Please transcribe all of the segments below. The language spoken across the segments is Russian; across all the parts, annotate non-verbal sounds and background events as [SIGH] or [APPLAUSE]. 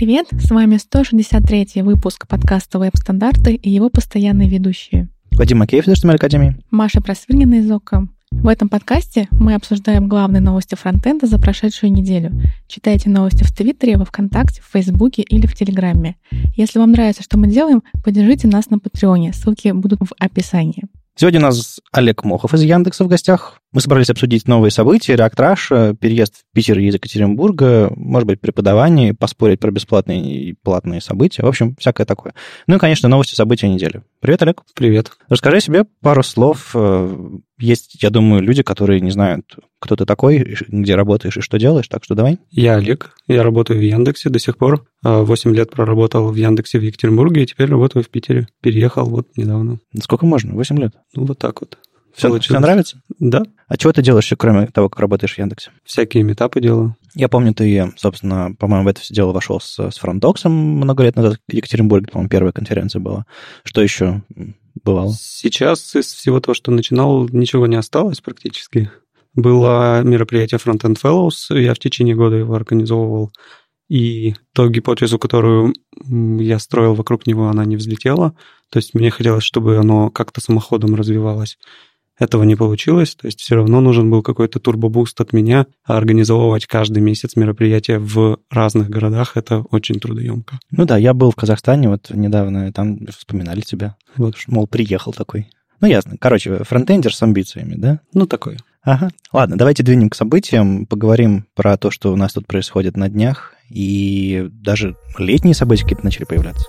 привет! С вами 163 выпуск подкаста «Веб-стандарты» и его постоянные ведущие. Вадим Макеев из HTML Академии. Маша Просвирнина из ОКО. В этом подкасте мы обсуждаем главные новости фронтенда за прошедшую неделю. Читайте новости в Твиттере, во Вконтакте, в Фейсбуке или в Телеграме. Если вам нравится, что мы делаем, поддержите нас на Патреоне. Ссылки будут в описании. Сегодня у нас Олег Мохов из Яндекса в гостях. Мы собрались обсудить новые события, React Rush, переезд в Питер из Екатеринбурга, может быть, преподавание, поспорить про бесплатные и платные события. В общем, всякое такое. Ну и, конечно, новости события недели. Привет, Олег. Привет. Расскажи о себе пару слов. Есть, я думаю, люди, которые не знают, кто ты такой, где работаешь и что делаешь, так что давай. Я Олег, я работаю в Яндексе до сих пор. Восемь лет проработал в Яндексе в Екатеринбурге, и теперь работаю в Питере. Переехал вот недавно. Сколько можно? Восемь лет? Ну, вот так вот. Все, все нравится? Да. А чего ты делаешь еще, кроме того, как работаешь в Яндексе? Всякие метапы делаю. Я помню, ты, собственно, по-моему, в это все дело вошел с, с фронтоксом много лет назад в Екатеринбурге, по-моему, первая конференция была. Что еще бывало? Сейчас из всего того, что начинал, ничего не осталось практически. Было мероприятие Frontend Fellows, я в течение года его организовывал, и ту гипотезу, которую я строил вокруг него, она не взлетела. То есть мне хотелось, чтобы оно как-то самоходом развивалось. Этого не получилось, то есть все равно нужен был какой-то турбобуст от меня, а организовывать каждый месяц мероприятия в разных городах — это очень трудоемко. Ну да, я был в Казахстане вот недавно, и там вспоминали тебя. Вот, мол, приехал такой. Ну, ясно. Короче, фронтендер с амбициями, да? Ну, такой. Ага. Ладно, давайте двинем к событиям, поговорим про то, что у нас тут происходит на днях, и даже летние события какие-то начали появляться.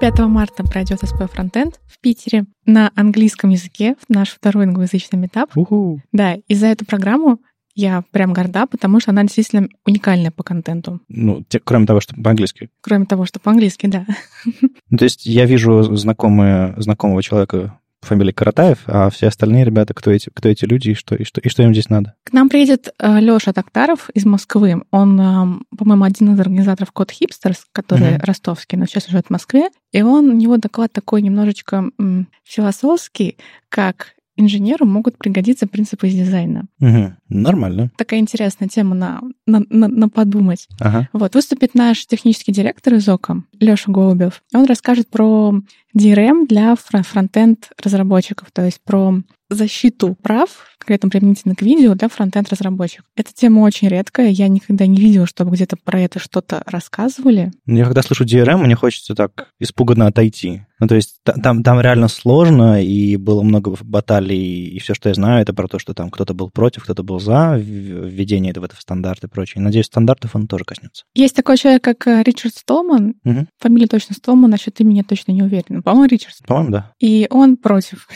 5 марта пройдет СП Фронтенд в Питере на английском языке, наш второй англоязычный метап. Уху. Да, и за эту программу я прям горда, потому что она действительно уникальная по контенту. Ну, те, кроме того, что по-английски. Кроме того, что по-английски, да. Ну, то есть я вижу знакомые, знакомого человека фамилии Каратаев, а все остальные ребята, кто эти, кто эти люди и что, и что, и что им здесь надо? К нам приедет э, Леша Токтаров из Москвы. Он, э, по-моему, один из организаторов Code Hipsters, который uh-huh. ростовский, но сейчас живет в Москве. И он, у него доклад такой немножечко м, философский, как инженеру могут пригодиться принципы из дизайна. Угу. Нормально. Такая интересная тема на, на, на, на подумать. Ага. Вот, выступит наш технический директор из ОКО, Леша Голубев. Он расскажет про DRM для фронтенд разработчиков, то есть про защиту прав, конкретно применительно к видео, для фронтенд разработчиков. Эта тема очень редкая, я никогда не видела, чтобы где-то про это что-то рассказывали. Я когда слышу DRM, мне хочется так испуганно отойти. Ну, то есть там, там реально сложно, и было много баталий, и все, что я знаю, это про то, что там кто-то был против, кто-то был за введение этого в стандарт и прочее. Надеюсь, стандартов он тоже коснется. Есть такой человек, как э, Ричард Столман. Угу. Фамилия точно Столман, насчет имени точно не уверена. По-моему, Ричард. По-моему, да. И он против.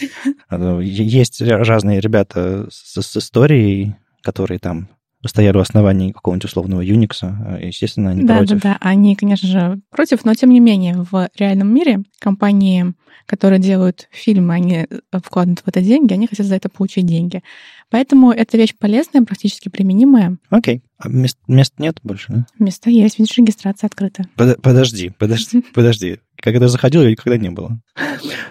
Есть разные ребята с, с историей, которые там стояли у оснований какого-нибудь условного Unix, естественно, они да, против. Да, да, они, конечно же, против, но тем не менее в реальном мире компании, которые делают фильмы, они вкладывают в это деньги, они хотят за это получить деньги. Поэтому эта вещь полезная, практически применимая. Окей. А мест, мест нет больше, да? Места есть, видишь, регистрация открыта. Под, подожди, подожди, [LAUGHS] подожди. Когда заходил, никогда не было.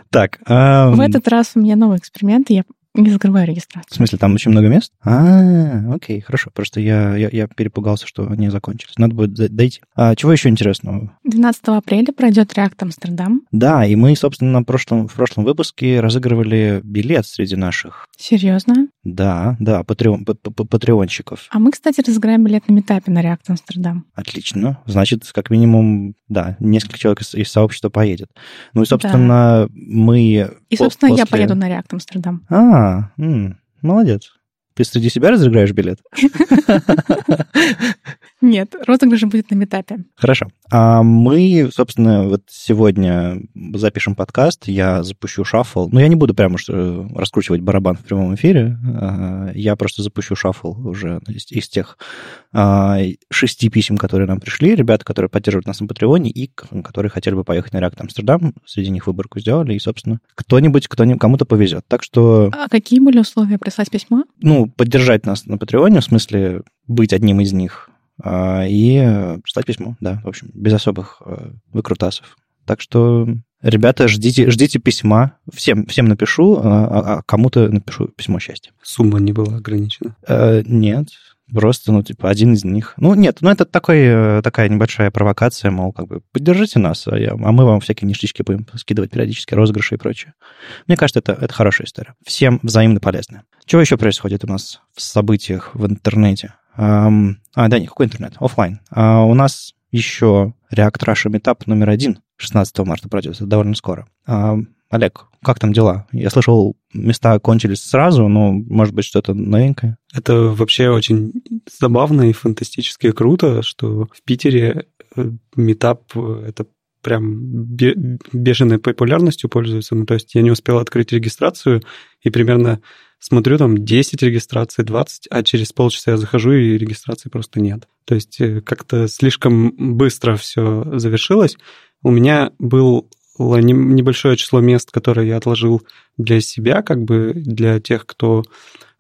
Так. В этот раз у меня новый эксперимент, и я не закрываю регистрацию. В смысле, там очень много мест? А, окей, хорошо. Просто я, я, я перепугался, что они закончились. Надо будет дойти. А чего еще интересного? 12 апреля пройдет React Амстердам. Да, и мы, собственно, на прошлом, в прошлом выпуске разыгрывали билет среди наших. Серьезно? Да, да, патреон, патреонщиков. А мы, кстати, разыграем билет на метапе на React Амстердам. Отлично. Значит, как минимум, да, несколько человек из, из сообщества поедет. Ну и, собственно, да. мы... И, собственно, после... я поеду на React Амстердам. А, м-м, молодец. Ты среди себя разыграешь билет? [LAUGHS] Нет, розыгрыш будет на метапе. Хорошо. А мы, собственно, вот сегодня запишем подкаст, я запущу шаффл. Ну, я не буду прямо что раскручивать барабан в прямом эфире. А, я просто запущу шаффл уже из, из тех а, шести писем, которые нам пришли. Ребята, которые поддерживают нас на Патреоне и которые хотели бы поехать на React Амстердам. Среди них выборку сделали. И, собственно, кто-нибудь, кто кому-то повезет. Так что... А какие были условия прислать письмо? Ну, поддержать нас на Патреоне, в смысле быть одним из них и прислать письмо, да, в общем, без особых э, выкрутасов. Так что, ребята, ждите, ждите письма. Всем, всем напишу, а, а, а кому-то напишу письмо счастья. Сумма не была ограничена? Э, нет. Просто, ну, типа, один из них. Ну, нет, ну, это такой, э, такая небольшая провокация, мол, как бы, поддержите нас, а, я, а мы вам всякие ништячки будем скидывать периодически, розыгрыши и прочее. Мне кажется, это, это хорошая история. Всем взаимно полезная. Чего еще происходит у нас в событиях в интернете? Um, а, да, никакой интернет, офлайн. Uh, у нас еще React Russia Meetup номер один 16 марта пройдет, это довольно скоро. Uh, Олег, как там дела? Я слышал, места кончились сразу, но, может быть, что-то новенькое? Это вообще очень забавно и фантастически круто, что в Питере э, метап э, это прям бешеной популярностью пользуется. Ну, то есть я не успел открыть регистрацию, и примерно смотрю там 10 регистраций, 20, а через полчаса я захожу, и регистрации просто нет. То есть э, как-то слишком быстро все завершилось. У меня был небольшое число мест, которые я отложил для себя, как бы для тех, кто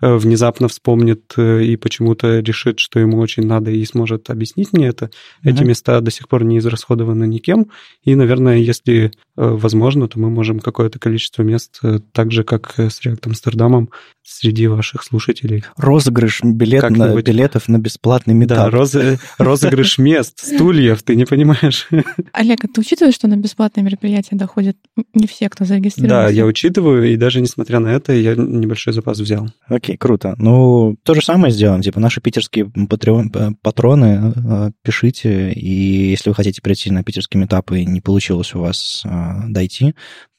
внезапно вспомнит э, и почему-то решит, что ему очень надо и сможет объяснить мне это. Mm-hmm. Эти места до сих пор не израсходованы никем. И, наверное, если э, возможно, то мы можем какое-то количество мест, так же, как с React Амстердамом, среди ваших слушателей. Розыгрыш билет на, билетов на бесплатный метап. Да, роз, розыгрыш мест, [LAUGHS] стульев, ты не понимаешь. Олег, а ты учитываешь, что на бесплатное мероприятие доходят не все, кто зарегистрировался? Да, я учитываю, и даже несмотря на это, я небольшой запас взял. Окей, круто. Ну, то же самое сделаем. Типа наши питерские патреон, патроны э, пишите, и если вы хотите прийти на питерские метапы и не получилось у вас э, дойти,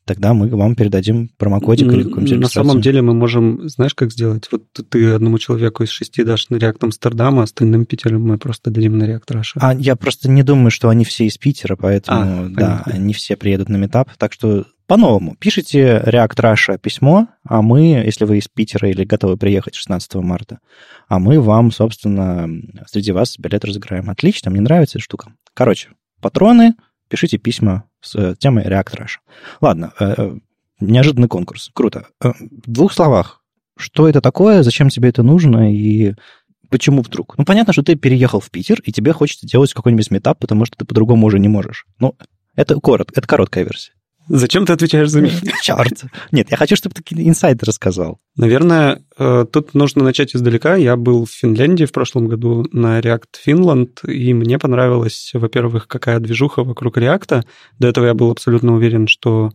тогда мы вам передадим промокодик или какую-нибудь На самом деле мы можем, знаешь, как сделать? Вот ты одному человеку из шести дашь на React Амстердам, а остальным Питером мы просто дадим на React Russia. А я просто не думаю, что они все из Питера, поэтому, а, да, они все приедут на метап. Так что по-новому. Пишите React Russia письмо, а мы, если вы из Питера или готовы приехать 16 марта, а мы вам, собственно, среди вас билет разыграем. Отлично, мне нравится эта штука. Короче, патроны, пишите письма с э, темой React Russia. Ладно, э, э, неожиданный конкурс. Круто. В двух словах, что это такое, зачем тебе это нужно и почему вдруг? Ну, понятно, что ты переехал в Питер, и тебе хочется делать какой-нибудь метап, потому что ты по-другому уже не можешь. Ну, это, корот, это короткая версия. Зачем ты отвечаешь за меня? [LAUGHS] Черт. Нет, я хочу, чтобы ты такие инсайды рассказал. Наверное, э, тут нужно начать издалека. Я был в Финляндии в прошлом году на React Finland, и мне понравилось, во-первых, какая движуха вокруг React. До этого я был абсолютно уверен, что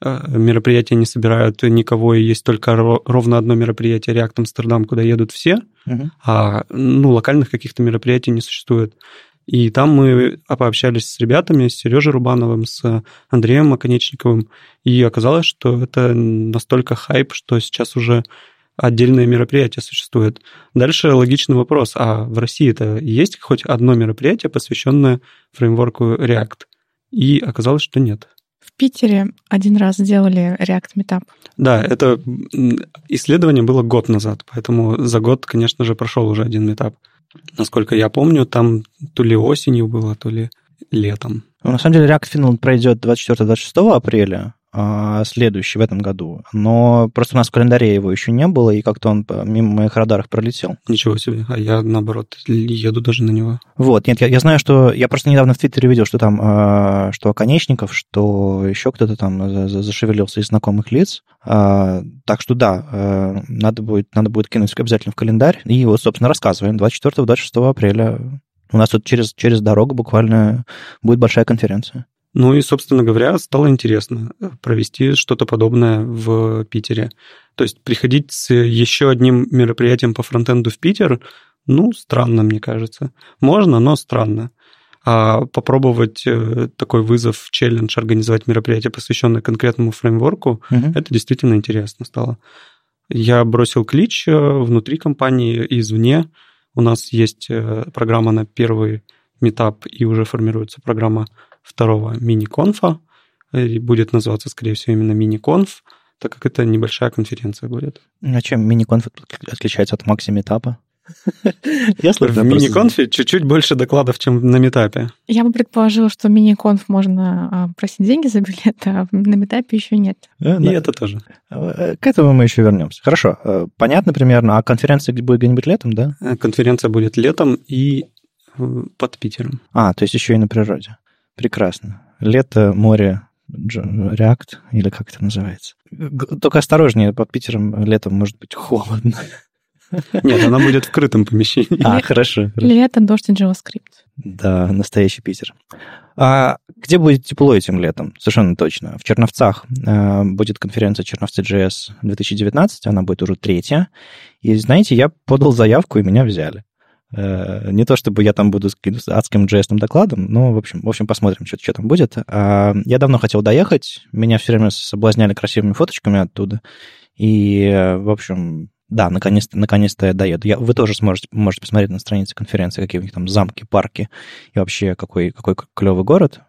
э, мероприятия не собирают никого, и есть только ровно одно мероприятие React Амстердам, куда едут все, uh-huh. а ну, локальных каких-то мероприятий не существует. И там мы пообщались с ребятами, с Сережей Рубановым, с Андреем Оконечниковым, и оказалось, что это настолько хайп, что сейчас уже отдельное мероприятие существует. Дальше логичный вопрос, а в России-то есть хоть одно мероприятие, посвященное фреймворку React? И оказалось, что нет. В Питере один раз сделали React Meetup. Да, это исследование было год назад, поэтому за год, конечно же, прошел уже один метап. Насколько я помню, там то ли осенью было, то ли летом. Ну, на самом деле, React Finland пройдет 24-26 апреля, следующий в этом году. Но просто у нас в календаре его еще не было, и как-то он мимо моих радаров пролетел. Ничего себе. А я, наоборот, еду даже на него. Вот. Нет, я, я знаю, что... Я просто недавно в Твиттере видел, что там... А, что Оконечников, что еще кто-то там зашевелился из знакомых лиц. А, так что да, надо будет, надо будет кинуть обязательно в календарь. И вот, собственно, рассказываем. 24-26 апреля у нас тут через, через дорогу буквально будет большая конференция. Ну и, собственно говоря, стало интересно э, провести что-то подобное в Питере. То есть приходить с еще одним мероприятием по фронтенду в Питер, ну, странно, мне кажется. Можно, но странно. А попробовать э, такой вызов, челлендж, организовать мероприятие, посвященное конкретному фреймворку, угу. это действительно интересно стало. Я бросил клич э, внутри компании и извне. У нас есть программа на первый метап, и уже формируется программа второго мини-конфа. И будет называться, скорее всего, именно мини-конф, так как это небольшая конференция будет. А чем мини-конф отличается от макси-метапа? Я слышал, в мини-конфе чуть-чуть больше докладов, чем на метапе. Я бы предположила, что мини-конф можно а, просить деньги за билет, а на метапе еще нет. Э, и это тоже. Э, к этому мы еще вернемся. Хорошо. Э, понятно примерно. А конференция будет где-нибудь летом, да? Конференция будет летом и под Питером. А, то есть еще и на природе. Прекрасно. Лето, море, React, или как это называется. Только осторожнее, под Питером летом может быть холодно. Нет, она будет в крытом помещении. А, хорошо. Лето, дождь и JavaScript. Да, настоящий Питер. А где будет тепло этим летом? Совершенно точно. В Черновцах э, будет конференция Черновцы JS 2019, она будет уже третья. И знаете, я подал заявку, и меня взяли. Э, не то чтобы я там буду с адским JS докладом, но, в общем, в общем посмотрим, что, что там будет. А, я давно хотел доехать, меня все время соблазняли красивыми фоточками оттуда. И, в общем, да, наконец-то, наконец-то я доеду. Я, вы тоже сможете, можете посмотреть на странице конференции, какие у них там замки, парки и вообще какой, какой клевый город.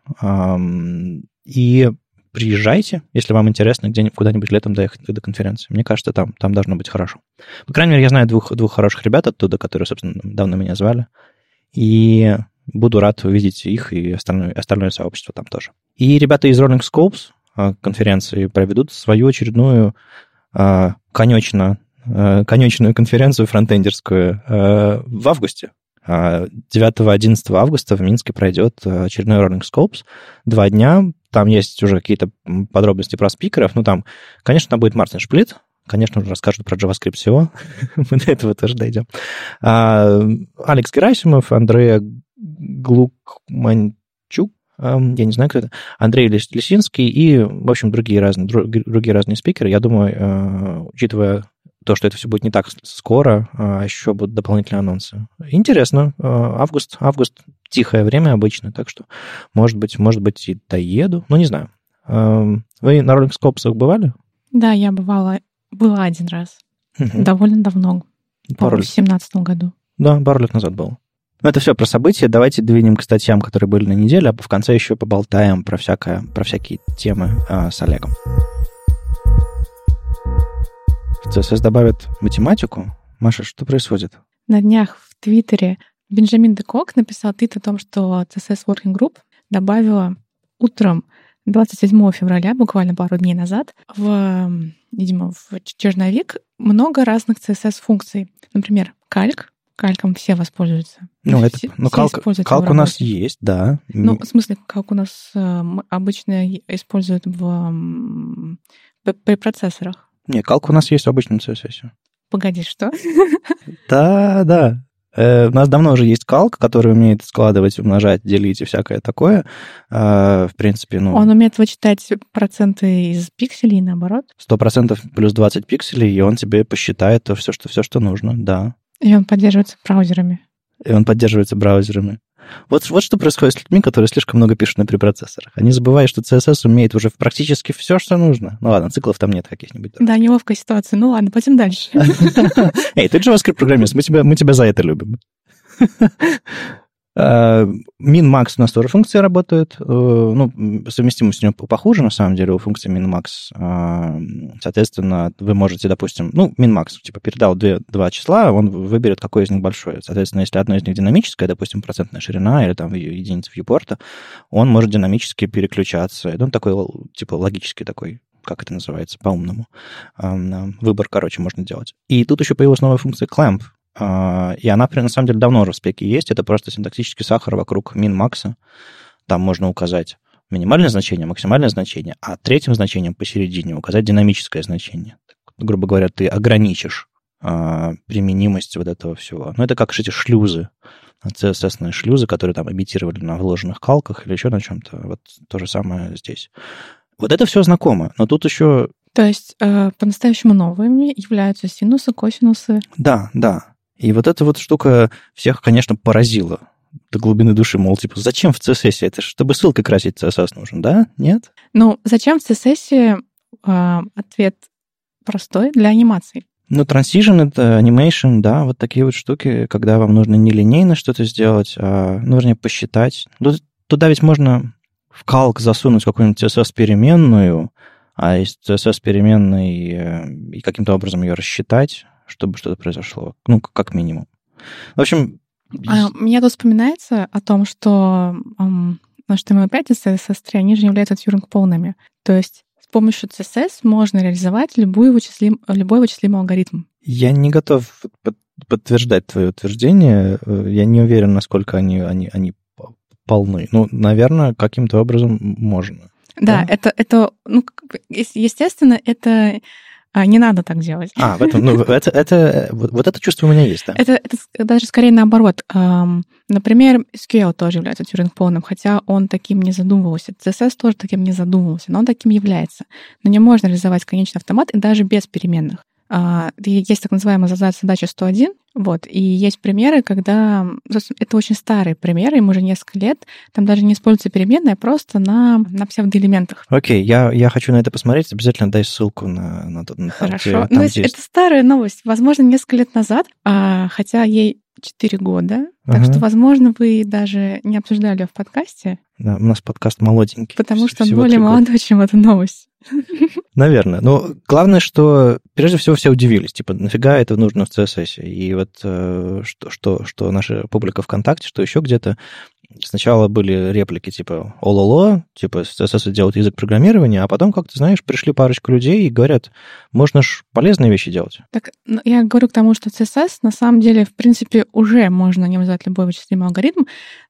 И приезжайте, если вам интересно где куда-нибудь летом доехать до конференции. Мне кажется, там, там должно быть хорошо. По крайней мере, я знаю двух, двух хороших ребят оттуда, которые, собственно, давно меня звали. И буду рад увидеть их и остальное, остальное сообщество там тоже. И ребята из Rolling Scopes а, конференции проведут свою очередную, а, конечно, а, конечную конференцию фронтендерскую в августе. 9-11 августа в Минске пройдет очередной Rolling Scopes. Два дня, там есть уже какие-то подробности про спикеров. Ну, там, конечно, там будет Мартин Шплит, конечно, расскажут про JavaScript всего. [LAUGHS] Мы до этого тоже дойдем. А, Алекс Герасимов, Андрея Глукманчук, я не знаю, кто это, Андрей Лисинский и, в общем, другие разные, другие разные спикеры. Я думаю, э, учитывая то, что это все будет не так скоро, а еще будут дополнительные анонсы. Интересно. Э, август, август тихое время обычно, так что, может быть, может быть, и доеду. Ну, не знаю. Эм, вы на Scopes бывали? Да, я бывала, была один раз. Угу. Довольно давно. Пару лет. В 2017 году. Да, пару лет назад был. Ну, это все про события. Давайте двинем к статьям, которые были на неделе, а в конце еще поболтаем про, всякое, про всякие темы э, с Олегом. В CSS добавят математику. Маша, что происходит? На днях в Твиттере Бенджамин Декок написал твит о том, что CSS Working Group добавила утром 27 февраля, буквально пару дней назад, в, видимо, в черновик много разных CSS-функций. Например, кальк. Кальком все воспользуются. Ну, это, все, ну, калк, калк у нас есть, да. Ну, в смысле, калк у нас э, обычно используют в препроцессорах. Не, калк у нас есть в обычном CSS. Погоди, что? Да, да. Э, у нас давно уже есть калк, который умеет складывать, умножать, делить и всякое такое. Э, в принципе, ну... Он умеет вычитать проценты из пикселей, наоборот? Сто процентов плюс 20 пикселей, и он тебе посчитает все, что, все, что нужно, да. И он поддерживается браузерами. И он поддерживается браузерами. Вот, вот что происходит с людьми, которые слишком много пишут на препроцессорах. Они забывают, что CSS умеет уже практически все, что нужно. Ну ладно, циклов там нет каких-нибудь. Да, неловкая ситуация. Ну ладно, пойдем дальше. [LAUGHS] Эй, ты JavaScript-программист, мы тебя, мы тебя за это любим. [LAUGHS] Min-max у нас тоже функции работают. Э, ну, совместимость у него похуже, на самом деле, у функции min-max. А, соответственно, вы можете, допустим, ну, min-max, типа, передал две, два числа, он выберет, какое из них большое. Соответственно, если одно из них динамическое, допустим, процентная ширина или там единица вьюпорта, он может динамически переключаться. Он такой, типа, логический такой как это называется по-умному. Выбор, короче, можно делать. И тут еще появилась новая функция clamp, и она, на самом деле, давно в спеке есть. Это просто синтаксический сахар вокруг min-макса. Там можно указать минимальное значение, максимальное значение, а третьим значением посередине указать динамическое значение. грубо говоря, ты ограничишь а, применимость вот этого всего. Ну, это как эти шлюзы, CSS-ные шлюзы, которые там имитировали на вложенных калках или еще на чем-то. Вот то же самое здесь. Вот это все знакомо, но тут еще... То есть э, по-настоящему новыми являются синусы, косинусы? Да, да. И вот эта вот штука всех, конечно, поразила до глубины души, мол, типа, зачем в CSS? Это чтобы ссылкой красить CSS нужен, да? Нет? Ну, зачем в CSS? Э, ответ простой для анимаций. Ну, transition — это animation, да, вот такие вот штуки, когда вам нужно нелинейно что-то сделать, а, ну, вернее, посчитать. Туда ведь можно в калк засунуть какую-нибудь CSS-переменную, а из CSS-переменной э, и каким-то образом ее рассчитать, чтобы что-то произошло. Ну, как минимум. В общем... А, мне тут вспоминается о том, что um, HTML5 и CSS3, они же являются тьюринг полными. То есть с помощью CSS можно реализовать любой вычислим, любой вычислимый алгоритм. Я не готов подтверждать твое утверждение. Я не уверен, насколько они, они, они полны. Ну, наверное, каким-то образом можно. Да, да? это, это ну, естественно, это А, не надо так делать. А, в этом, ну, это, это, вот, вот это чувство у меня есть, да. Это, это даже скорее наоборот. Например, SQL тоже является Тюринг полным, хотя он таким не задумывался. CSS тоже таким не задумывался, но он таким является. Но не можно реализовать конечный автомат и даже без переменных. А, есть так называемая задача 101, вот, и есть примеры, когда... Это очень старые примеры, им уже несколько лет. Там даже не используется переменная, просто на, на псевдоэлементах. Окей, я, я хочу на это посмотреть. Обязательно дай ссылку на, на, на Хорошо. Там, где, ну, есть... это старая новость. Возможно, несколько лет назад, а, хотя ей 4 года. Так ага. что, возможно, вы даже не обсуждали ее в подкасте. Да, у нас подкаст молоденький. Потому что он более молодой, чем эта новость. Наверное. Но главное, что прежде всего все удивились. Типа, нафига это нужно в CSS? И вот э, что, что, что наша публика ВКонтакте, что еще где-то, сначала были реплики типа «Ололо», типа CSS делает язык программирования, а потом, как ты знаешь, пришли парочку людей и говорят, можно ж полезные вещи делать. Так, ну, я говорю к тому, что CSS на самом деле, в принципе, уже можно не вызывать любой вычислимый алгоритм,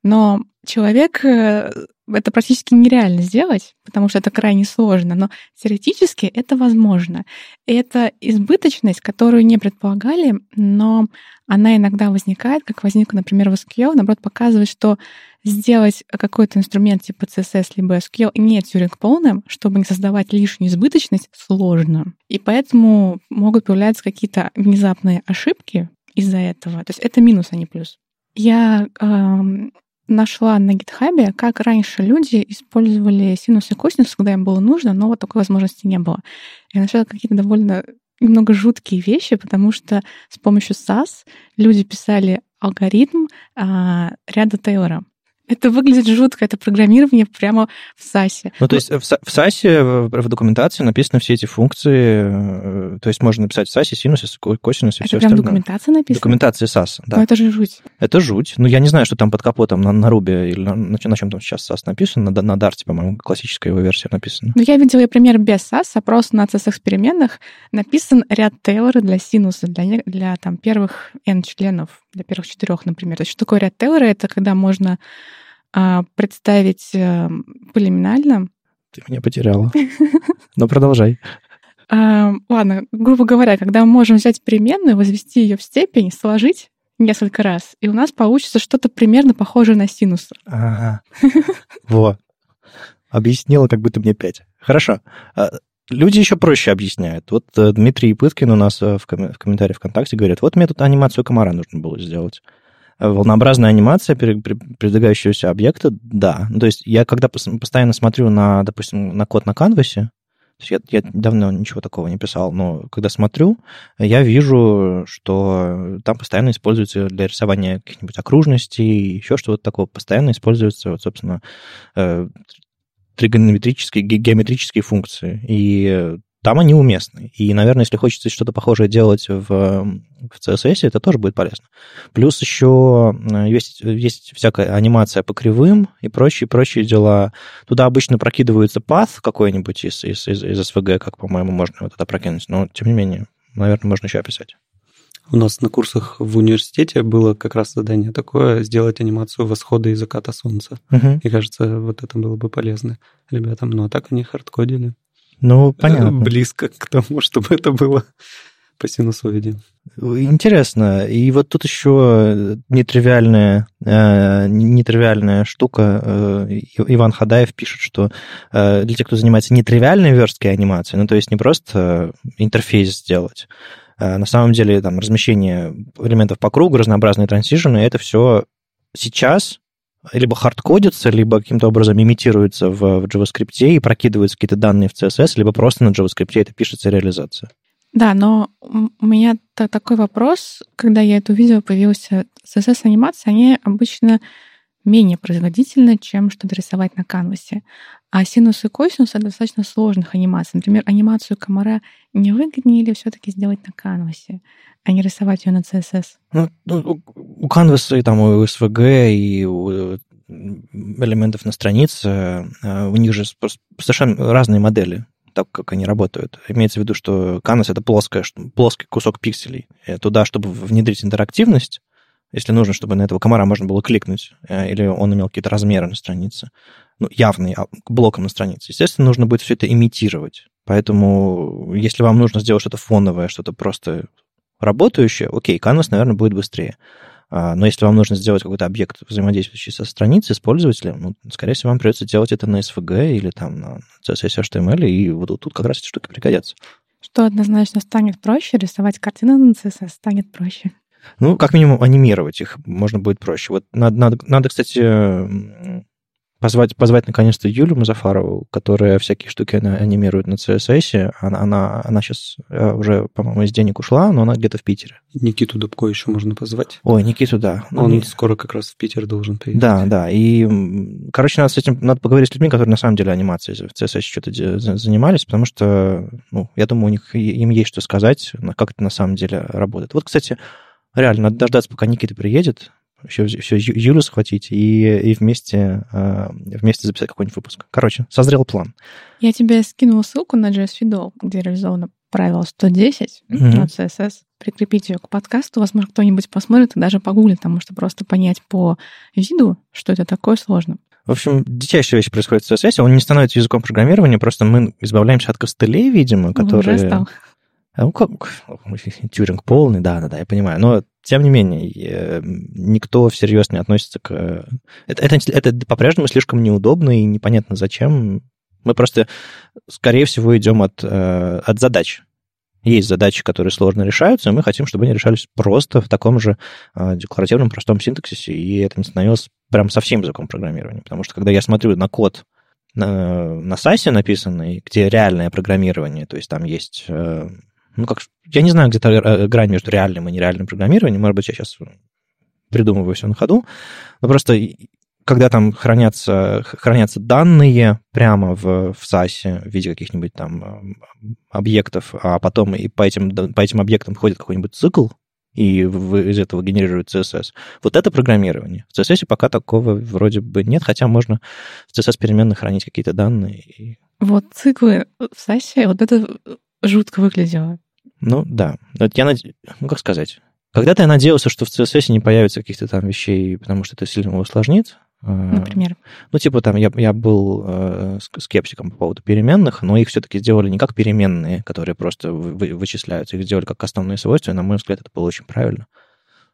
но человек э, это практически нереально сделать, потому что это крайне сложно, но теоретически это возможно. Это избыточность, которую не предполагали, но она иногда возникает, как возникла, например, в SQL, наоборот, показывает, что сделать какой-то инструмент типа CSS либо SQL не тюринг полным, чтобы не создавать лишнюю избыточность, сложно. И поэтому могут появляться какие-то внезапные ошибки из-за этого. То есть это минус, а не плюс. Я э, нашла на гитхабе, как раньше люди использовали синус и косинус, когда им было нужно, но вот такой возможности не было. Я нашла какие-то довольно немного жуткие вещи, потому что с помощью SAS люди писали алгоритм а, ряда Тейлора. Это выглядит жутко, это программирование прямо в САСе. Ну, то есть в, в САСе в документации написаны все эти функции, э, то есть можно написать в САСе синус, косинус и это все прям остальное. документация написана? Документация САСа, да. Но это же жуть. Это жуть. Ну, я не знаю, что там под капотом на, на Ruby или на, на, на чем там сейчас САС написан, на, на Dart, по-моему, классическая его версия написана. Ну, я видела пример без САСа, просто на CSX переменных написан ряд Тейлора для синуса, для, для там первых N-членов, для первых четырех, например. То есть что такое ряд Тейлора? Это когда можно а, представить э, полиминально. Ты меня потеряла. [LAUGHS] Но продолжай. А, ладно, грубо говоря, когда мы можем взять переменную, возвести ее в степень, сложить несколько раз, и у нас получится что-то примерно похожее на синус. Ага. Во. Объяснила, как будто мне пять. Хорошо. Люди еще проще объясняют. Вот э, Дмитрий Пыткин у нас э, в комментариях ВКонтакте говорит, вот мне тут анимацию комара нужно было сделать. Э, волнообразная анимация передвигающегося объекта, да. Ну, то есть я когда постоянно смотрю на, допустим, на код на канвасе, я, я давно ничего такого не писал, но когда смотрю, я вижу, что там постоянно используется для рисования каких-нибудь окружностей, еще что-то такого, постоянно используются, вот, собственно, тригонометрические, геометрические функции. И там они уместны. И, наверное, если хочется что-то похожее делать в, в CSS, это тоже будет полезно. Плюс еще э, есть, есть всякая анимация по кривым и прочие, прочие дела. Туда обычно прокидывается path какой-нибудь из, из, из, из SVG, как, по-моему, можно вот это прокинуть. Но, тем не менее, наверное, можно еще описать. У нас на курсах в университете было как раз задание такое, сделать анимацию восхода и заката солнца. Угу. И кажется, вот это было бы полезно ребятам. Ну, а так они хардкодили. Ну, понятно. Близко к тому, [LAUGHS] чтобы это было по синусоиде. Интересно. И вот тут еще нетривиальная, э, нетривиальная штука. Э, Иван Хадаев пишет, что э, для тех, кто занимается нетривиальной версткой анимацией, ну, то есть не просто интерфейс сделать, на самом деле там размещение элементов по кругу, разнообразные трансижены, это все сейчас либо хардкодится, либо каким-то образом имитируется в, в JavaScript и прокидываются какие-то данные в CSS, либо просто на JavaScript это пишется реализация. Да, но у меня такой вопрос, когда я это увидела, появился CSS-анимация, они обычно менее производительны, чем что-то рисовать на canvas е. А синус и косинус — это достаточно сложных анимаций. Например, анимацию комара не выгоднее ли все-таки сделать на canvas е, а не рисовать ее на CSS? Ну, ну у canvas а и там у SVG, и у э, элементов на странице, э, у них же совершенно разные модели так, как они работают. Имеется в виду, что Canvas — это плоская, плоский кусок пикселей. Туда, чтобы внедрить интерактивность, если нужно, чтобы на этого комара можно было кликнуть, э, или он имел какие-то размеры на странице, ну, явные, а, блоком на странице, естественно, нужно будет все это имитировать. Поэтому, если вам нужно сделать что-то фоновое, что-то просто работающее, окей, Canvas, наверное, будет быстрее. А, но если вам нужно сделать какой-то объект, взаимодействующий со страницей, с пользователем, ну, скорее всего, вам придется делать это на SVG или там на CSS HTML, и вот тут как раз эти штуки пригодятся. Что однозначно станет проще, рисовать картины на CSS станет проще. Ну, как минимум, анимировать их можно будет проще. Вот надо, надо, надо кстати, позвать, позвать наконец-то Юлю Мазафарову, которая всякие штуки анимирует на CSS. Она, она, она сейчас э, уже, по-моему, из денег ушла, но она где-то в Питере. Никиту Дубко еще можно позвать. Ой, Никиту, да. Он ну, скоро как раз в Питер должен приехать. Да, да. И, короче, надо с этим надо поговорить с людьми, которые на самом деле анимацией в CSS что-то занимались, потому что, ну, я думаю, у них им есть что сказать, как это на самом деле работает. Вот, кстати, реально, надо дождаться, пока Никита приедет, все, все Юлю схватить и, и вместе, э, вместе записать какой-нибудь выпуск. Короче, созрел план. Я тебе скинула ссылку на JS Fido, где реализовано правило 110 mm-hmm. на CSS. Прикрепить ее к подкасту. Возможно, кто-нибудь посмотрит и даже погуглит, потому что просто понять по виду, что это такое, сложно. В общем, дичайшая вещь происходит в CSS. Он не становится языком программирования, просто мы избавляемся от костылей, видимо, которые... Уже стал. Ну, как... Тюринг полный, да-да-да, я понимаю. Но тем не менее, никто всерьез не относится к... Это, это, это по-прежнему слишком неудобно и непонятно зачем. Мы просто, скорее всего, идем от, э, от задач. Есть задачи, которые сложно решаются, и мы хотим, чтобы они решались просто в таком же э, декларативном простом синтаксисе, и это не становилось прям совсем языком программирования. Потому что когда я смотрю на код на, на SASE написанный, где реальное программирование, то есть там есть э, ну, как, я не знаю, где-то э, грань между реальным и нереальным программированием. Может быть, я сейчас придумываю все на ходу. Но просто когда там хранятся, хранятся данные прямо в, в SAS в виде каких-нибудь там э, объектов, а потом и по этим, по этим объектам входит какой-нибудь цикл, и из этого генерирует CSS. Вот это программирование. В CSS пока такого вроде бы нет, хотя можно в CSS переменных хранить какие-то данные. Вот циклы в SAS, вот это жутко выглядело. Ну, да. Вот я над... Ну, как сказать? Когда-то я надеялся, что в CSS не появится каких-то там вещей, потому что это сильно усложнит. А, Например? Ну, типа там я, я был э, скептиком по поводу переменных, но их все-таки сделали не как переменные, которые просто вы, вычисляются, их сделали как основные свойства, и, на мой взгляд, это было очень правильно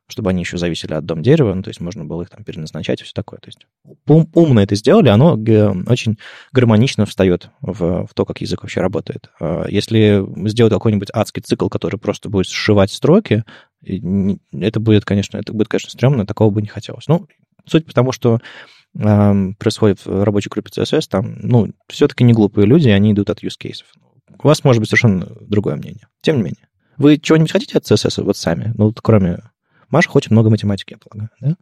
чтобы они еще зависели от дом дерева, ну, то есть можно было их там переназначать и все такое. То есть ум, умно это сделали, оно очень гармонично встает в, в то, как язык вообще работает. А если сделать какой-нибудь адский цикл, который просто будет сшивать строки, это будет, конечно, это будет, конечно, стрёмно, такого бы не хотелось. Ну, суть потому, что э, происходит в рабочей группе CSS, там, ну, все-таки не глупые люди, они идут от use cases. У вас может быть совершенно другое мнение. Тем не менее. Вы чего-нибудь хотите от CSS вот сами? Ну, вот кроме Маша хочет много математики, я полагаю, да?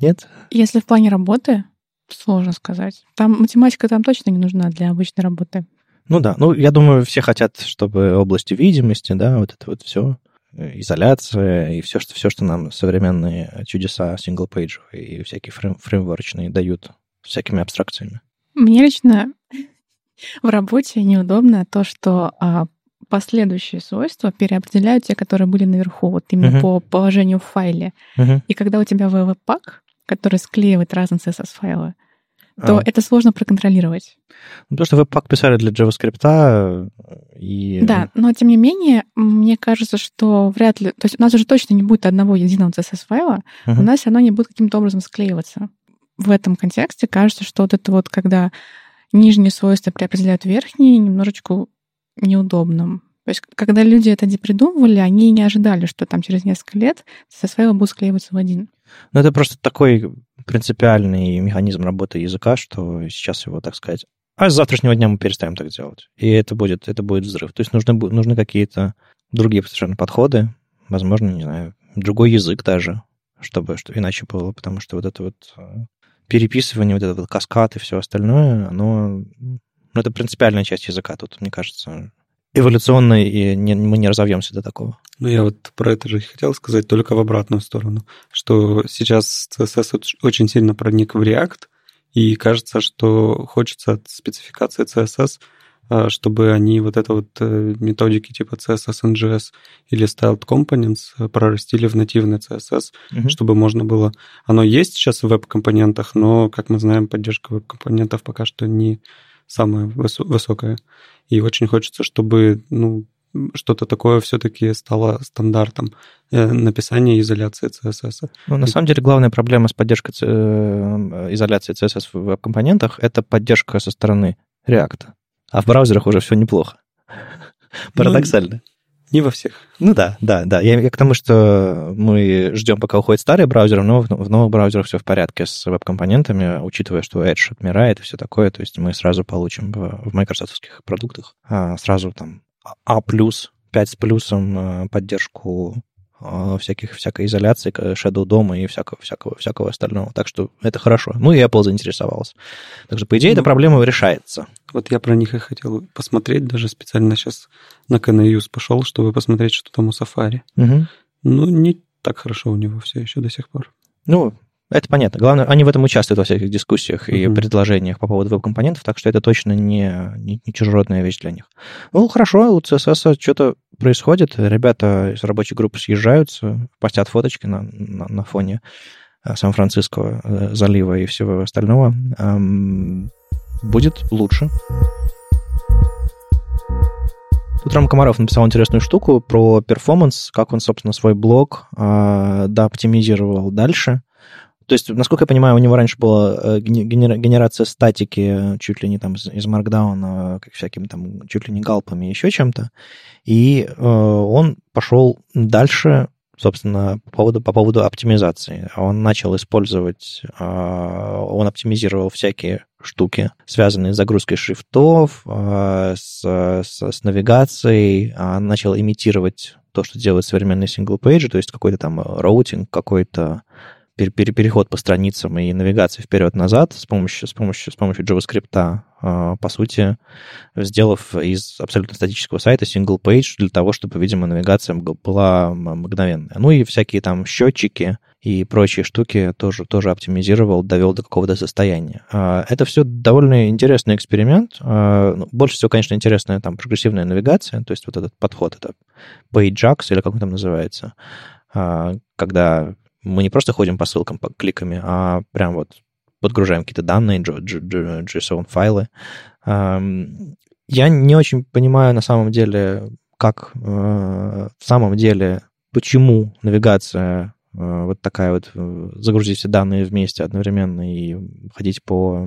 Нет? Если в плане работы, сложно сказать. Там математика там точно не нужна для обычной работы. Ну да, ну я думаю, все хотят, чтобы области видимости, да, вот это вот все, изоляция и все, что, все, что нам современные чудеса сингл-пейдж и всякие фрейм, фреймворчные дают всякими абстракциями. Мне лично [LAUGHS] в работе неудобно то, что а, последующие свойства переопределяют те, которые были наверху, вот именно uh-huh. по положению в файле. Uh-huh. И когда у тебя webpack, который склеивает разные CSS-файлы, то а. это сложно проконтролировать. Ну, потому что webpack писали для JavaScript э, и... Да, но тем не менее, мне кажется, что вряд ли... То есть у нас уже точно не будет одного единого CSS-файла, uh-huh. у нас равно не будет каким-то образом склеиваться. В этом контексте кажется, что вот это вот, когда нижние свойства преопределяют верхние, немножечко неудобным. То есть, когда люди это придумывали, они не ожидали, что там через несколько лет со своего будут склеиваться в один. Ну, это просто такой принципиальный механизм работы языка, что сейчас его, так сказать, а с завтрашнего дня мы перестанем так делать. И это будет, это будет взрыв. То есть нужны, нужны какие-то другие совершенно подходы, возможно, не знаю, другой язык даже, чтобы что иначе было, потому что вот это вот э, переписывание, вот этот вот каскад и все остальное, оно ну, это принципиальная часть языка тут, мне кажется. Эволюционно, и не, мы не разовьемся до такого. Ну, я вот про это же хотел сказать, только в обратную сторону, что сейчас CSS очень сильно проник в React, и кажется, что хочется от спецификации CSS а, чтобы они вот это вот э, методики типа CSS NGS или Styled Components э, прорастили в нативный CSS, угу. чтобы можно было... Оно есть сейчас в веб-компонентах, но, как мы знаем, поддержка веб-компонентов пока что не самое высокое. И очень хочется, чтобы ну, что-то такое все-таки стало стандартом э, написания изоляции CSS. Ну, на самом деле, главная проблема с поддержкой э, изоляции CSS в веб-компонентах — это поддержка со стороны React. А в браузерах уже все неплохо. Ну, Парадоксально. Не во всех. Ну да, да, да. Я, я к тому, что мы ждем, пока уходят старые браузеры, но в, в новых браузерах все в порядке с веб-компонентами, учитывая, что Edge отмирает и все такое. То есть мы сразу получим в, в майкрософтовских продуктах а, сразу там а+, 5 с плюсом э, поддержку всяких, всякой изоляции, Shadow дома и всякого, всякого, всякого остального. Так что это хорошо. Ну и Apple заинтересовался. Так что, по идее, ну, эта проблема решается. Вот я про них и хотел посмотреть, даже специально сейчас на KNUS пошел, чтобы посмотреть, что там у Safari. Угу. Ну, не так хорошо у него все еще до сих пор. Ну, это понятно. Главное, они в этом участвуют во всяких дискуссиях и mm-hmm. предложениях по поводу веб-компонентов, так что это точно не, не, не чужеродная вещь для них. Ну, хорошо, у CSS что-то происходит. Ребята из рабочей группы съезжаются, постят фоточки на, на, на фоне э, Сан-Франциско э, залива и всего остального. Будет лучше. Тут Ром Комаров написал интересную штуку про performance, как он, собственно, свой блог э, да, оптимизировал дальше. То есть, насколько я понимаю, у него раньше была э, генерация статики чуть ли не там из, Markdown, как всякими там чуть ли не gulp ами, еще чем-то. И э, он пошел дальше, собственно, по поводу, по поводу оптимизации. Он начал использовать, э, он оптимизировал всякие штуки, связанные с загрузкой шрифтов, э, с, с, с навигацией, э, начал имитировать то, что делают современные single-page и, то есть какой-то там роутинг, какой-то переход по страницам и навигация вперед-назад с помощью, с помощью, с помощью JavaScript, а, по сути, сделав из абсолютно статического сайта single page для того, чтобы, видимо, навигация была мгновенная. Ну и всякие там счетчики и прочие штуки тоже, тоже оптимизировал, довел до какого-то состояния. А, это все довольно интересный эксперимент. А, ну, больше всего, конечно, интересная там прогрессивная навигация, то есть вот этот подход, это PageX или как он там называется, когда мы не просто ходим по ссылкам, по кликами, а прям вот подгружаем какие-то данные, JSON-файлы. Я не очень понимаю на самом деле, как э, в самом деле, почему навигация э, вот такая вот, э, загрузить все данные вместе одновременно и ходить по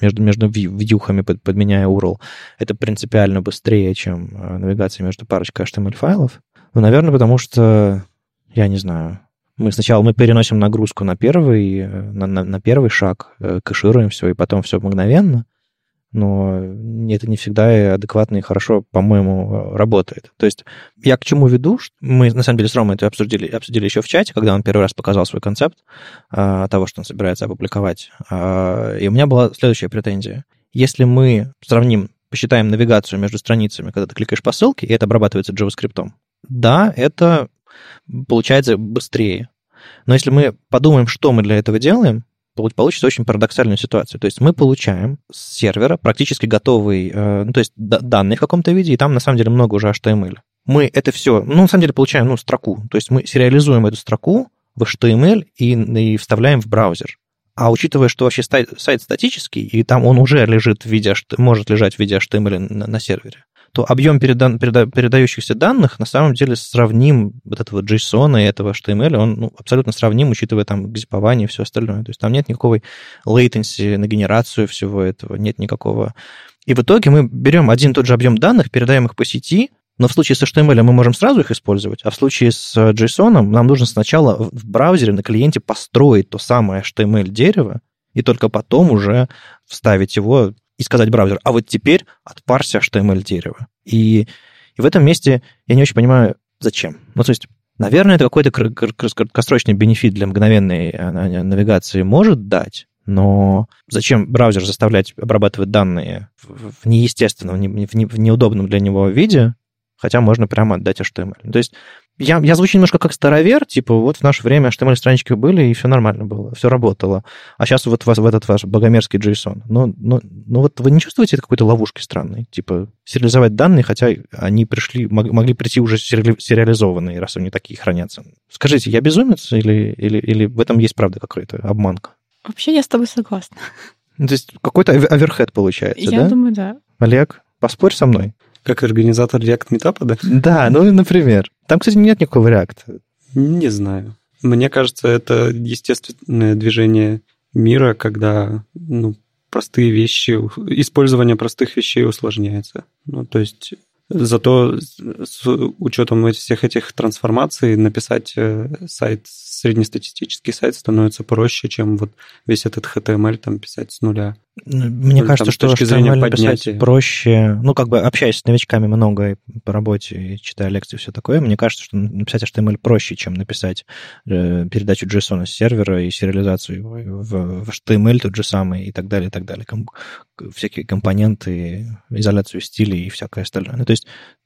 между, между вьюхами, под, подменяя URL, это принципиально быстрее, чем навигация между парочкой HTML-файлов. Ну, наверное, потому что, я не знаю, мы сначала мы переносим нагрузку на первый, э, на, на, на первый шаг, э, кэшируем все, и потом все мгновенно. Но это не всегда адекватно и хорошо, по-моему, работает. То есть я к чему веду? Мы, на самом деле, с Ромой это обсудили, обсудили еще в чате, когда он первый раз показал свой концепт а, того, что он собирается опубликовать. А, и у меня была следующая претензия. Если мы сравним, посчитаем навигацию между страницами, когда ты кликаешь по ссылке, и это обрабатывается JavaScript, да, это получается быстрее. Но если мы подумаем, что мы для этого делаем, получится очень парадоксальная ситуация. То есть мы получаем с сервера практически готовый, э, ну, то есть данные в каком-то виде, и там на самом деле много уже HTML. Мы это все, ну, на самом деле получаем, ну, строку. То есть мы сериализуем эту строку в HTML и, и вставляем в браузер. А учитывая, что вообще сайт статический, и там он уже лежит в виде, может лежать в виде HTML на, на сервере, то объем переда- переда- передающихся данных на самом деле сравним вот этого JSON и этого HTML, он ну, абсолютно сравним, учитывая там гзипование и все остальное. То есть там нет никакой latency на генерацию всего этого, нет никакого... И в итоге мы берем один и тот же объем данных, передаем их по сети, но в случае с HTML мы можем сразу их использовать, а в случае с JSON нам нужно сначала в браузере на клиенте построить то самое HTML-дерево, и только потом уже вставить его и сказать браузеру, а вот теперь отпарься HTML дерево. И, и в этом месте я не очень понимаю, зачем. Ну, то есть, наверное, это какой-то краткосрочный бенефит для мгновенной э, навигации может дать, но зачем браузер заставлять обрабатывать данные в неестественном, в неудобном для него виде, хотя можно прямо отдать HTML. То есть я, я звучу немножко как старовер, типа вот в наше время HTML-странички были, и все нормально было, все работало. А сейчас вот вас, в этот ваш богомерзкий JSON. Ну, ну, ну вот вы не чувствуете это какой-то ловушки странной? Типа сериализовать данные, хотя они пришли, могли прийти уже сери, сериализованные, раз они такие хранятся. Скажите, я безумец или, или, или в этом есть правда какая-то обманка? Вообще я с тобой согласна. То есть какой-то оверхед получается, Я да? думаю, да. Олег, поспорь со мной. Как организатор React Meetup, да? Да, ну, например. Там, кстати, нет никакого реакта. Не знаю. Мне кажется, это естественное движение мира, когда ну, простые вещи, использование простых вещей усложняется. Ну, то есть Зато с учетом всех этих трансформаций написать э, сайт, среднестатистический сайт становится проще, чем вот весь этот HTML там писать с нуля. Мне ну, кажется, там, что точки HTML написать проще. Ну, как бы общаясь с новичками много по работе, читая лекции, все такое, мне кажется, что написать HTML проще, чем написать э, передачу JSON с сервера и сериализацию в, в HTML тот же самый и так далее, и так далее. Ком- всякие компоненты, изоляцию стилей и всякое остальное. Ну, то есть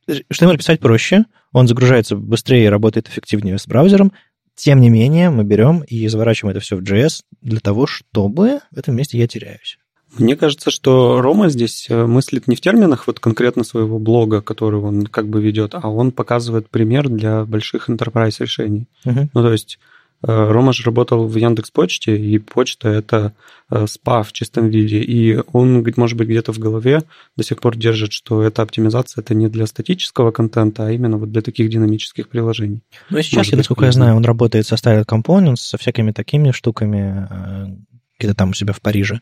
HTML писать проще, он загружается быстрее и работает эффективнее с браузером, тем не менее, мы берем и заворачиваем это все в JS для того, чтобы в этом месте я теряюсь. Мне кажется, что Рома здесь э, мыслит не в терминах вот конкретно своего блога, который он как бы ведет, а он показывает пример для больших enterprise решений. Uh-huh. Ну, то есть Рома же работал в Яндекс Почте, и почта это э, спа в чистом виде. И он, может быть, где-то в голове до сих пор держит, что эта оптимизация это не для статического контента, а именно вот для таких динамических приложений. Ну и сейчас, может насколько я знаю, он работает со Style Components, со всякими такими штуками, где-то там у себя в Париже.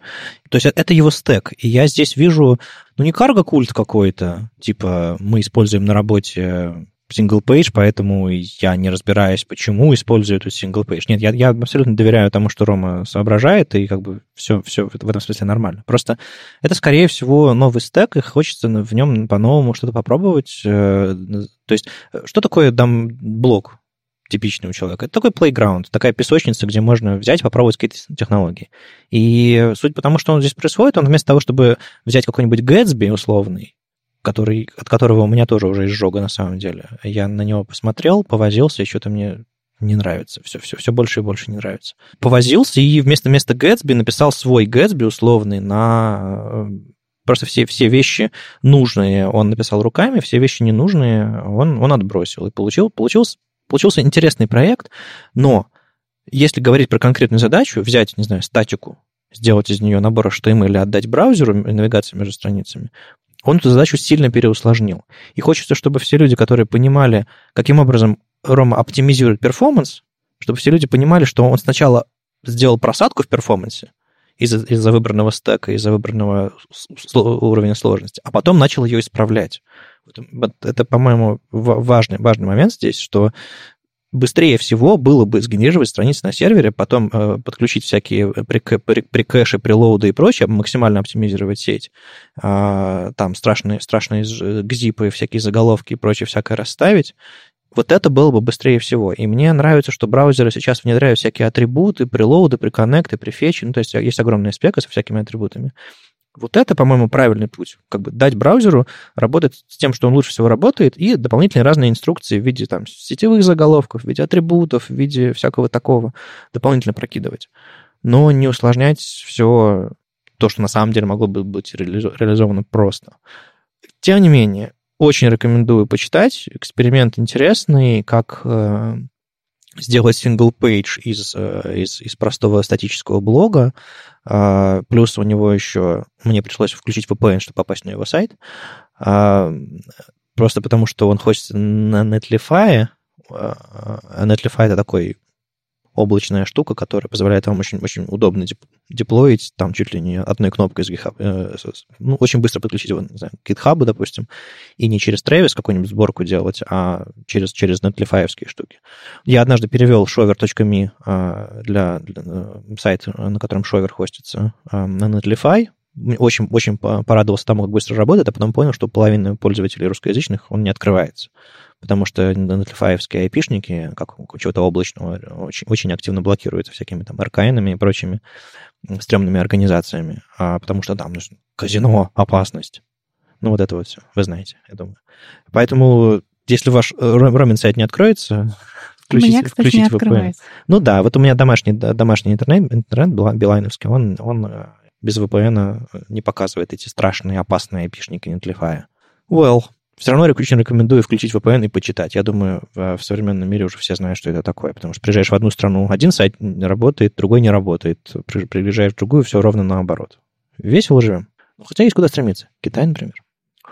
То есть это его стек. И я здесь вижу, ну, не карго-культ какой-то, типа мы используем на работе single page, поэтому я не разбираюсь, почему использую эту single page. Нет, я, я абсолютно доверяю тому, что Рома соображает, и как бы все, все в этом смысле нормально. Просто это, скорее всего, новый стек, и хочется в нем по-новому что-то попробовать. Э, то есть э, что такое дам блок? типичный у человека. Это такой playground, такая песочница, где можно взять, попробовать какие-то технологии. И суть потому, что он здесь происходит, он вместо того, чтобы взять какой-нибудь Gatsby условный, который, от которого у меня тоже уже изжога на самом деле, я на него посмотрел, повозился, и что-то мне не нравится. Все, все, все больше и больше не нравится. Повозился и вместо, вместо Gatsby написал свой Gatsby условный на э, просто все, все вещи нужные он написал руками, все вещи ненужные он, он отбросил. И получил, получился Получился интересный проект, но если говорить про конкретную задачу, взять, не знаю, статику, сделать из нее набор HTML или отдать браузеру навигацию между страницами, он эту задачу сильно переусложнил. И хочется, чтобы все люди, которые понимали, каким образом Рома оптимизирует перформанс, чтобы все люди понимали, что он сначала сделал просадку в перформансе из-за, из выбранного стека, из-за выбранного уровня сложности, а потом начал ее исправлять. Это, по-моему, важный, важный момент здесь, что быстрее всего было бы сгенерировать страницы на сервере, потом э, подключить всякие прикэши, прилоуды и прочее, максимально оптимизировать сеть. Э, там страшные, страшные гзипы, всякие заголовки и прочее всякое расставить. Вот это было бы быстрее всего. И мне нравится, что браузеры сейчас внедряют всякие атрибуты, прилоуды, приконнекты, префетчи. Ну, то есть есть огромная спека со всякими атрибутами. Вот это, по-моему, правильный путь. Как бы дать браузеру работать с тем, что он лучше всего работает, и дополнительные разные инструкции в виде там, сетевых заголовков, в виде атрибутов, в виде всякого такого дополнительно прокидывать. Но не усложнять все то, что на самом деле могло бы быть реализовано просто. Тем не менее, очень рекомендую почитать. Эксперимент интересный, как э, сделать page из, э, из, из простого статического блога, а, плюс у него еще... Мне пришлось включить VPN, чтобы попасть на его сайт. А, просто потому, что он хочет на Netlify. А Netlify — это такой облачная штука, которая позволяет вам очень, очень удобно деплоить, там чуть ли не одной кнопкой с GitHub, э, ну, очень быстро подключить его, не знаю, к GitHub, допустим, и не через Travis какую-нибудь сборку делать, а через, через Netlify штуки. Я однажды перевел shower.me э, для, для э, сайт, на котором Shower хостится, э, на Netlify, очень, очень порадовался тому, как быстро работает, а потом понял, что половина пользователей русскоязычных он не открывается потому что нетлифаевские айпишники, как у чего-то облачного, очень, очень активно блокируются всякими там аркайнами и прочими стрёмными организациями, а потому что там нужно казино, опасность. Ну, вот это вот все, вы знаете, я думаю. Поэтому, если ваш э, ромен сайт не откроется, включите, у меня, кстати, включите не VPN. Открывается. Ну да, вот у меня домашний, домашний интернет, интернет билайновский, он, он э, без VPN не показывает эти страшные, опасные айпишники Netlify. Well, все равно очень рекомендую включить VPN и почитать. Я думаю, в современном мире уже все знают, что это такое, потому что приезжаешь в одну страну, один сайт работает, другой не работает. Приезжаешь в другую, все ровно наоборот. Весело живем. Ну, хотя есть куда стремиться. Китай, например.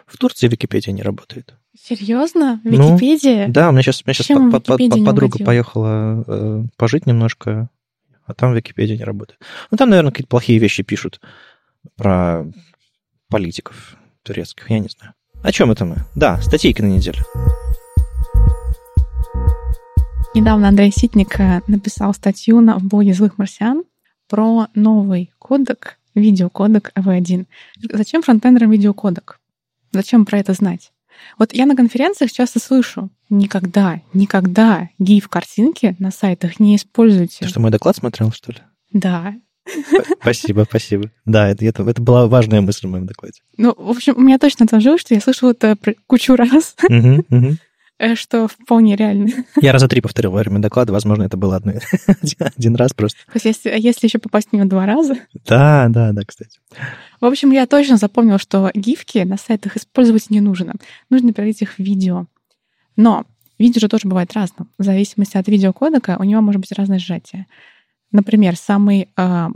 В Турции Википедия не работает. Серьезно? Ну, Википедия? Да, у меня сейчас, у меня сейчас Чем по- по- Википедия не подруга угодила? поехала э, пожить немножко, а там Википедия не работает. Ну, там, наверное, какие-то плохие вещи пишут про политиков турецких, я не знаю. О чем это мы? Да, статейка на неделю. Недавно Андрей Ситник э, написал статью на в блоге «Злых марсиан» про новый кодек, видеокодек AV1. Зачем фронтендерам видеокодек? Зачем про это знать? Вот я на конференциях часто слышу, никогда, никогда GIF-картинки на сайтах не используйте. Ты что, мой доклад смотрел, что ли? Да. Спасибо, спасибо. Да, это, это, это была важная мысль в моем докладе. Ну, в общем, у меня точно отложилось, что я слышала это кучу раз, э, что вполне реально. Я раза три повторил во время доклада, возможно, это было одно- [LAUGHS] один раз просто. То есть если, если еще попасть в него два раза, Да, да, да, кстати. В общем, я точно запомнила, что гифки на сайтах использовать не нужно. Нужно переводить их в видео. Но видео же тоже бывает разным. В зависимости от видеокодека у него может быть разное сжатие. Например, самый, а,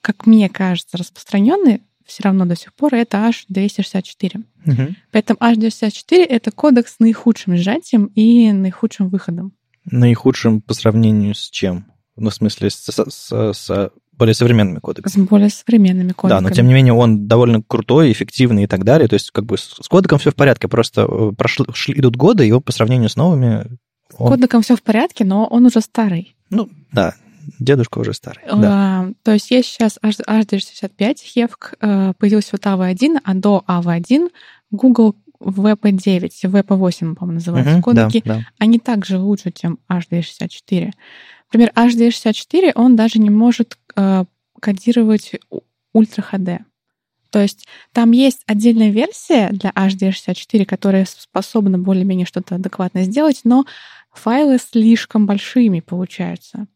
как мне кажется, распространенный все равно до сих пор это H264. Мгм. Поэтому H264 — это кодек с наихудшим сжатием и наихудшим выходом. Наихудшим по сравнению с чем? Ну, в смысле, с, с- с- с более современными кодеками. С более современными Да, кодеками. но тем не менее он довольно крутой, эффективный и так далее. То есть как бы с, с кодеком все в порядке, просто э, прошли, шли- идут годы, и он по сравнению с новыми... С он- кодеком все в порядке, но он уже старый. Ну, да, дедушка уже старый. Да. А, То есть есть сейчас H- H265 Хевк, э, появился вот AV1, а до AV1 Google VP9, VP8, по-моему, называются да, кодеки. да. Они также лучше, чем H264. Например, H264, он даже не может э, кодировать Ultra HD. То есть там есть отдельная версия для H264, которая способна более-менее что-то адекватно сделать, но файлы слишком большими получаются.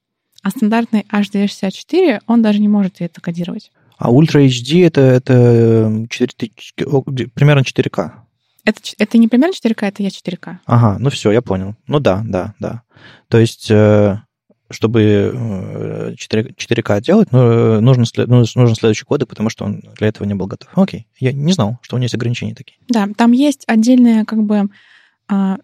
А стандартный H264, он даже не может это кодировать. А Ultra HD это, это 4 тысячи- о, где- примерно 4К. Это, это не примерно 4К, это я 4К. Ага, ну все, я понял. Ну да, да, да. То есть, э, чтобы э, 4, 4К делать, ну, э, нужен, ну, нужен следующий кодек, потому что он для этого не был готов. Окей, я не знал, что у него есть ограничения такие. Да, там есть отдельная как бы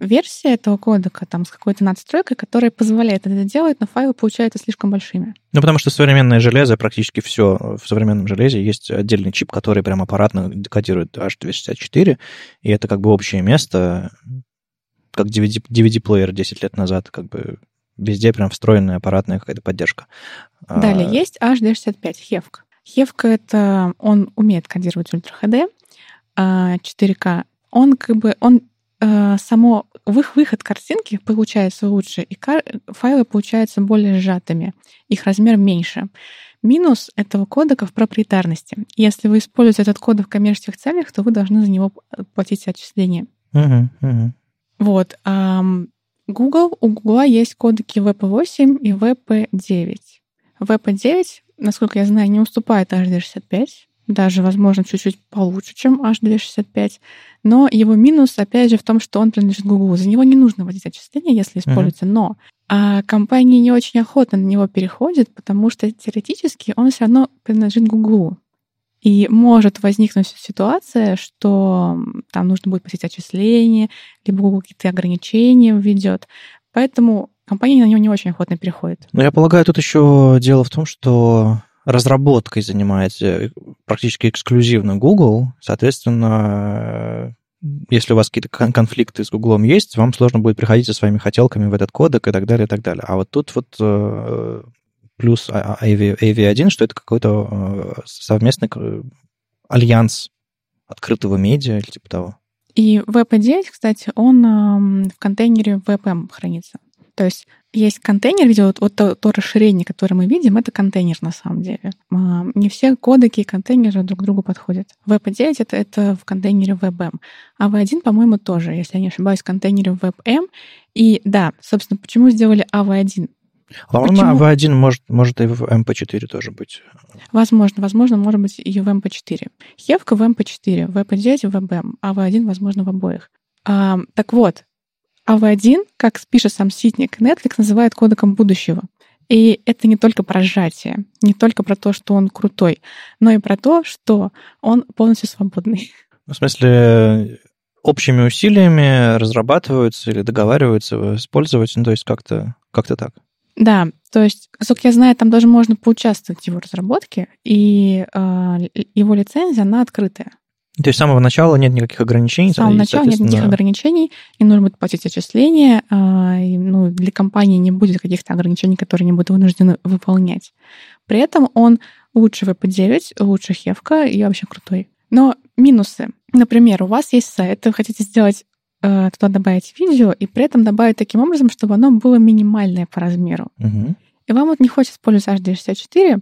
версия этого кодека там с какой-то надстройкой, которая позволяет это делать, но файлы получаются слишком большими. Ну, потому что современное железо, практически все в современном железе, есть отдельный чип, который прям аппаратно кодирует H264, и это как бы общее место, как DVD, DVD-плеер 10 лет назад, как бы везде прям встроенная аппаратная какая-то поддержка. А, Далее есть H265, Хевк. Хевк — это он умеет кодировать Ultra HD, а 4К. Он как бы, он э, само их выход картинки получается лучше, и файлы получаются более сжатыми, их размер меньше. Минус этого кодека в проприетарности. Если вы используете этот код в коммерческих целях, то вы должны за него платить отчисления. мгм, мгм. Вот. Google, у Google есть кодеки VP8 и VP9. VP9, насколько я знаю, не уступает H265, даже, возможно, чуть-чуть получше, чем H265. Но его минус, опять же, в том, что он принадлежит Google. За него не нужно вводить отчисления, если используется. Но а компании не очень охотно на него переходят, потому что теоретически он все равно принадлежит Google. И может возникнуть ситуация, что там нужно будет платить отчисления, либо Google какие-то ограничения введет. Поэтому компания на него не очень охотно переходит. Ну, я полагаю, тут еще дело в том, что разработкой занимается практически эксклюзивно Google. Соответственно, э, если у вас какие-то кон- конфликты с Google есть, вам сложно будет приходить со своими хотелками в этот кодек и так далее, и так далее. А вот тут вот э, плюс А- А- AV, AV1, что это какой-то э, совместный э, альянс открытого медиа или типа того. И VP9, кстати, он ам, в контейнере VPM хранится. То есть есть контейнер, видео, вот, вот то, то расширение, которое мы видим, это контейнер на самом деле. А, Не все кодеки и контейнеры друг к другу подходят. VP9 это, это в контейнере WebM, а V1, по-моему, тоже, если я не ошибаюсь, в контейнере WebM. И да, собственно, почему сделали AV1? По-моему, Почему? AV1 может, может и в MP4 тоже быть. Возможно, возможно, может быть и в MP4. Хевка в MP4, VP9 в VBM, а V1, возможно, в обоих. А, так вот, AV1, как пишет сам Ситник, Netflix называет кодеком будущего. И это не только про сжатие, не только про то, что он крутой, но и про то, что он полностью свободный. В смысле, общими усилиями разрабатываются или договариваются использовать, ну, то есть как-то как так? Да, то есть, насколько я знаю, там даже можно поучаствовать в его разработке, и э, его лицензия, она открытая. То есть с самого начала нет никаких ограничений? С самого начала нет никаких ограничений, и нужно будет платить отчисления. И, ну, для компании не будет каких-то ограничений, которые они будут вынуждены выполнять. При этом он лучше VP9, лучше Хевка и вообще крутой. Но минусы. Например, у вас есть сайт, вы хотите сделать Э, туда добавить видео и при этом добавить таким образом, чтобы оно было минимальное по размеру. Угу. И вам вот не хочется использовать HD64, э,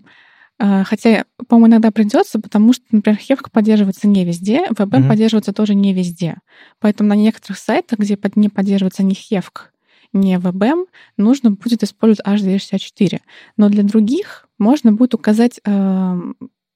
хотя, по-моему, иногда придется, потому что, например, Хевка поддерживается не везде, WebM угу. поддерживается тоже не везде. Поэтому на некоторых сайтах, где не поддерживается ни Хевк, ни WebM, нужно будет использовать HD64. Но для других можно будет указать э,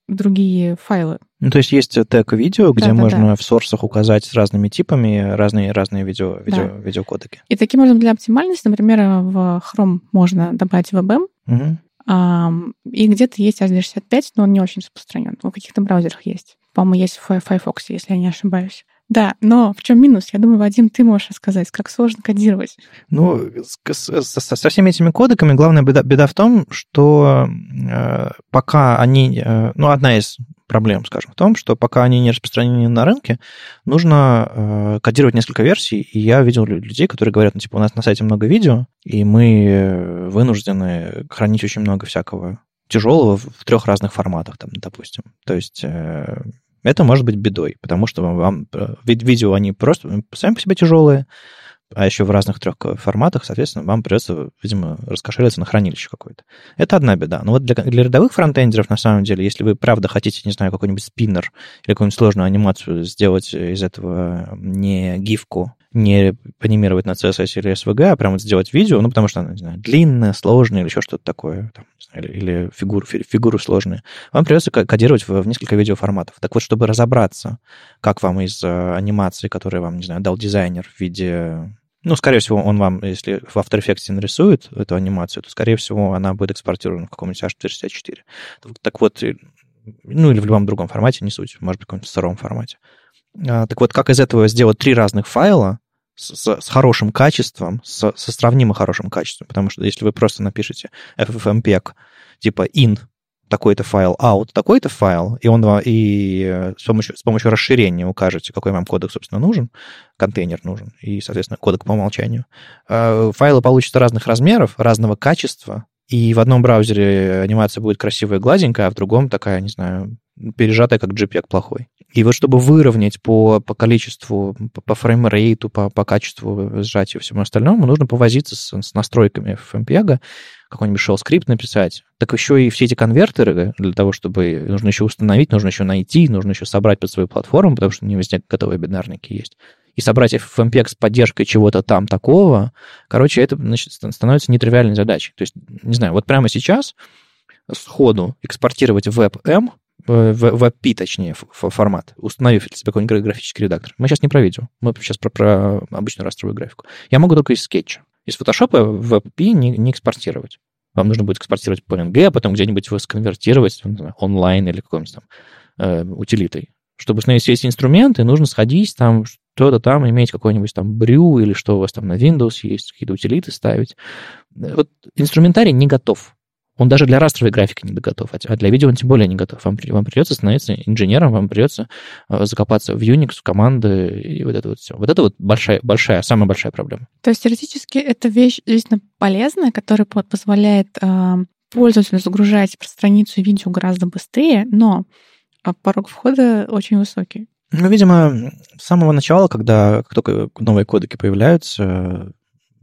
другие файлы. Ну, то есть есть тег видео, где да, можно да. в сорсах указать с разными типами разные, разные видео, видео, да. видеокодеки. И таким образом для оптимальности, например, в Chrome можно добавить WebM, угу. И где-то есть AZ65, но он не очень распространен. В каких-то браузерах есть. По-моему, есть в Firefox, если я не ошибаюсь. Да, но в чем минус? Я думаю, Вадим, ты можешь сказать, как сложно кодировать. Ну, со, со всеми этими кодеками главная беда, беда в том, что э, пока они... Э, ну, одна из проблем, скажем, в том, что пока они не распространены на рынке, нужно э, кодировать несколько версий. И я видел людей, которые говорят, ну, типа, у нас на сайте много видео, и мы э, вынуждены хранить очень много всякого тяжелого в трех разных форматах, там, допустим. То есть э, это может быть бедой, потому что вам э, видео, они просто сами по себе тяжелые, а еще в разных трех форматах, соответственно, вам придется, видимо, раскошелиться на хранилище какое-то. Это одна беда. Но вот для, для рядовых фронтендеров, на самом деле, если вы правда хотите, не знаю, какой-нибудь спиннер или какую-нибудь сложную анимацию сделать из этого не гифку, не анимировать на CSS или SVG, а прямо сделать видео, ну, потому что оно, не знаю, длинное, сложное или еще что-то такое, там, знаю, или, или фигур, фигуры сложные, вам придется кодировать в, в несколько видеоформатов. Так вот, чтобы разобраться, как вам из э, анимации, которую вам, не знаю, дал дизайнер в виде ну, скорее всего, он вам, если в After Effects нарисует эту анимацию, то, скорее всего, она будет экспортирована в каком-нибудь H264. Так вот, ну, или в любом другом формате, не суть, может быть, в каком-нибудь втором формате. А, так вот, как из этого сделать три разных файла с, с хорошим качеством, с, со сравнимо хорошим качеством, потому что если вы просто напишете FFmpeg типа in такой-то файл, out такой-то файл, и он и э, с помощью, с помощью расширения укажете, какой вам кодек, собственно, нужен, контейнер нужен, и, соответственно, кодек по умолчанию. А, файлы получатся разных размеров, разного качества, и в одном браузере анимация будет красивая, гладенькая, а в другом такая, не знаю, пережатая, как JPEG плохой. И вот чтобы выровнять по, по количеству, по, по фреймрейту, по, по качеству сжатия и всему остальному, нужно повозиться с, с настройками FMPEG, какой-нибудь shell скрипт написать. Так еще и все эти конвертеры для того, чтобы нужно еще установить, нужно еще найти, нужно еще собрать под свою платформу, потому что не везде готовые бинарники есть и собрать FFmpeg с поддержкой чего-то там такого, короче, это значит, становится нетривиальной задачей. То есть, не знаю, вот прямо сейчас сходу экспортировать WebM, WebP, точнее, формат, установив для себя какой-нибудь графический редактор. Мы сейчас не про видео, мы сейчас про, про обычную растровую графику. Я могу только из скетча. Из Photoshop WebP не, не экспортировать. Вам нужно будет экспортировать PNG, а потом где-нибудь его сконвертировать знаю, онлайн или какой-нибудь там э, утилитой. Чтобы установить все эти инструменты, нужно сходить там, что-то там, иметь какой-нибудь там брю или что у вас там на Windows есть, какие-то утилиты ставить. Вот инструментарий не готов. Он даже для растровой графики не готов, а для видео он тем более не готов. Вам, вам придется становиться инженером, вам придется э, закопаться в Unix, в команды и вот это вот все. Вот это вот большая, большая, самая большая проблема. То есть теоретически это вещь действительно полезная, которая позволяет э, пользователю загружать страницу видео гораздо быстрее, но а порог входа очень высокий. Ну, видимо, с самого начала, когда как только новые кодеки появляются,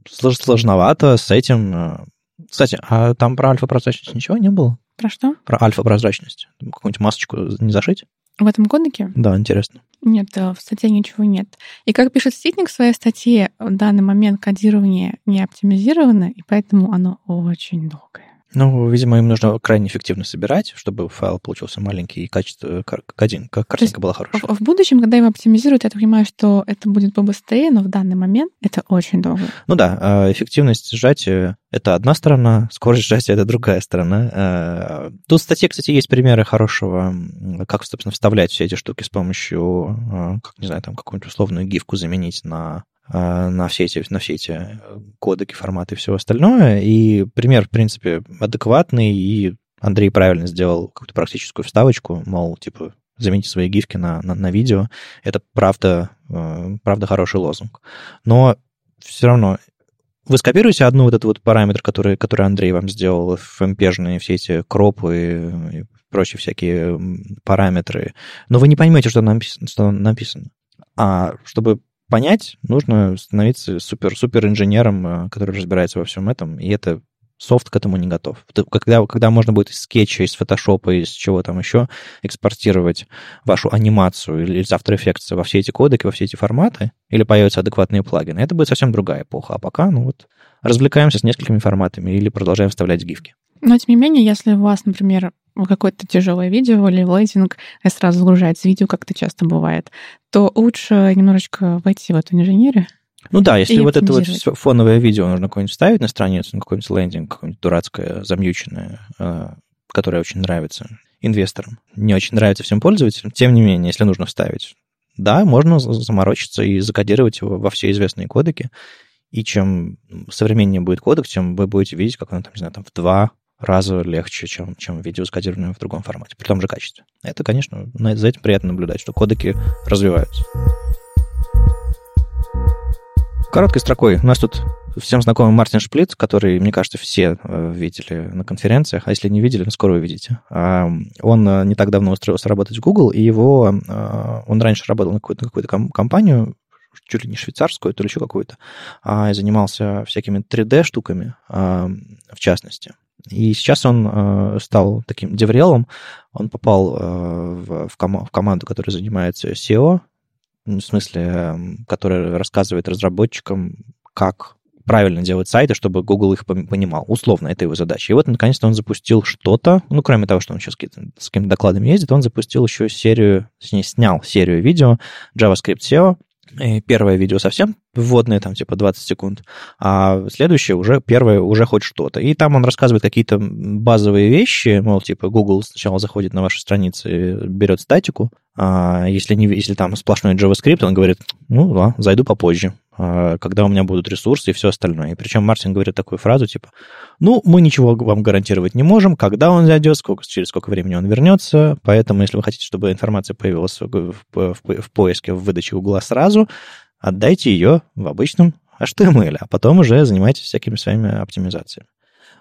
сложновато с этим. Кстати, а там про альфа-прозрачность ничего не было? Про что? Про альфа-прозрачность. Какую-нибудь масочку не зашить? В этом кодеке? Да, интересно. Нет, э, в статье ничего нет. И как пишет Ситник в своей статье, в данный момент кодирование не оптимизировано, и поэтому оно очень долгое. Ну, видимо, им нужно крайне эффективно собирать, чтобы файл получился маленький и качество, картинка, картинка была хорошая. В, в будущем, когда его оптимизируют, я понимаю, что это будет побыстрее, но в данный момент это очень долго. Ну да, а эффективность сжатия — это одна сторона, скорость сжатия — это другая сторона. А, тут в статье, кстати, есть примеры хорошего, как, собственно, вставлять все эти штуки с помощью, а, как, не знаю, там, какую-нибудь условную гифку заменить на на все эти, на все эти э, кодеки, форматы и все остальное. И пример, в принципе, адекватный, и Андрей правильно сделал какую-то практическую вставочку, мол, типа, замените свои гифки на, на, на видео. Это правда, э, правда хороший лозунг. Но все равно вы скопируете одну вот этот вот параметр, который, который Андрей вам сделал, FMP-жные все эти кропы и прочие всякие параметры, но вы не поймете, что. Что написано. А чтобы понять, нужно становиться супер-супер инженером, э, который разбирается во всем этом, и это софт к этому не готов. Когда, когда можно будет из скетча, из фотошопа, из чего там еще экспортировать вашу анимацию или из After Effects во все эти кодеки, во все эти форматы, или появятся адекватные плагины, это будет совсем другая эпоха. А пока, ну вот, развлекаемся с несколькими форматами или продолжаем вставлять гифки. Но, тем не менее, если у вас, например, какое-то тяжелое видео или лейтинг, и сразу загружается видео, как это часто бывает, то лучше немножечко войти в эту инженерию. Ну да, если вот это вот фоновое видео нужно какое-нибудь ставить на страницу, на какой-нибудь лендинг, какое-нибудь дурацкое, замьюченное, э, которое очень нравится инвесторам, не очень нравится всем пользователям, тем не менее, если нужно вставить, да, можно заморочиться и закодировать его во все известные кодеки, и чем современнее будет кодек, тем вы будете видеть, как он там, не знаю, там в два раза легче, чем, чем видео, скодированное в другом формате, при том же качестве. Это, конечно, за этим приятно наблюдать, что кодеки развиваются. Короткой строкой. У нас тут всем знакомый Мартин Шплиц, который, мне кажется, все э, видели на конференциях, а если не видели, скоро увидите. Он э, не так давно устроился работать в Google, и его... Э, он раньше работал на какую-то, какую компанию, чуть ли не швейцарскую, то ли еще какую-то, а, и занимался всякими 3D-штуками, а, в частности. И сейчас он э, стал таким деврелом. Он попал э, в, в, ком- в команду, которая занимается SEO, в смысле, э, которая рассказывает разработчикам, как правильно делать сайты, чтобы Google их понимал. Условно, это его задача. И вот, наконец-то, он запустил что-то, ну, кроме того, что он сейчас с какими-то докладами ездит, он запустил еще серию, точнее, снял серию видео JavaScript SEO, первое видео совсем вводное, там типа 20 секунд, а следующее уже, первое уже хоть что-то. И там он рассказывает какие-то базовые вещи, мол, типа Google сначала заходит на ваши страницы, берет статику, а если, не, если там сплошной JavaScript, он говорит, ну, да, зайду попозже. А, когда у меня будут ресурсы и все остальное. И причем Мартин говорит такую фразу, типа, ну, мы ничего вам гарантировать не можем, когда он зайдет, сколько, через сколько времени он вернется, поэтому, если вы хотите, чтобы информация появилась в, в, в, в поиске, в выдаче Гугла сразу, отдайте ее в обычном HTML, а потом уже занимайтесь всякими своими оптимизациями.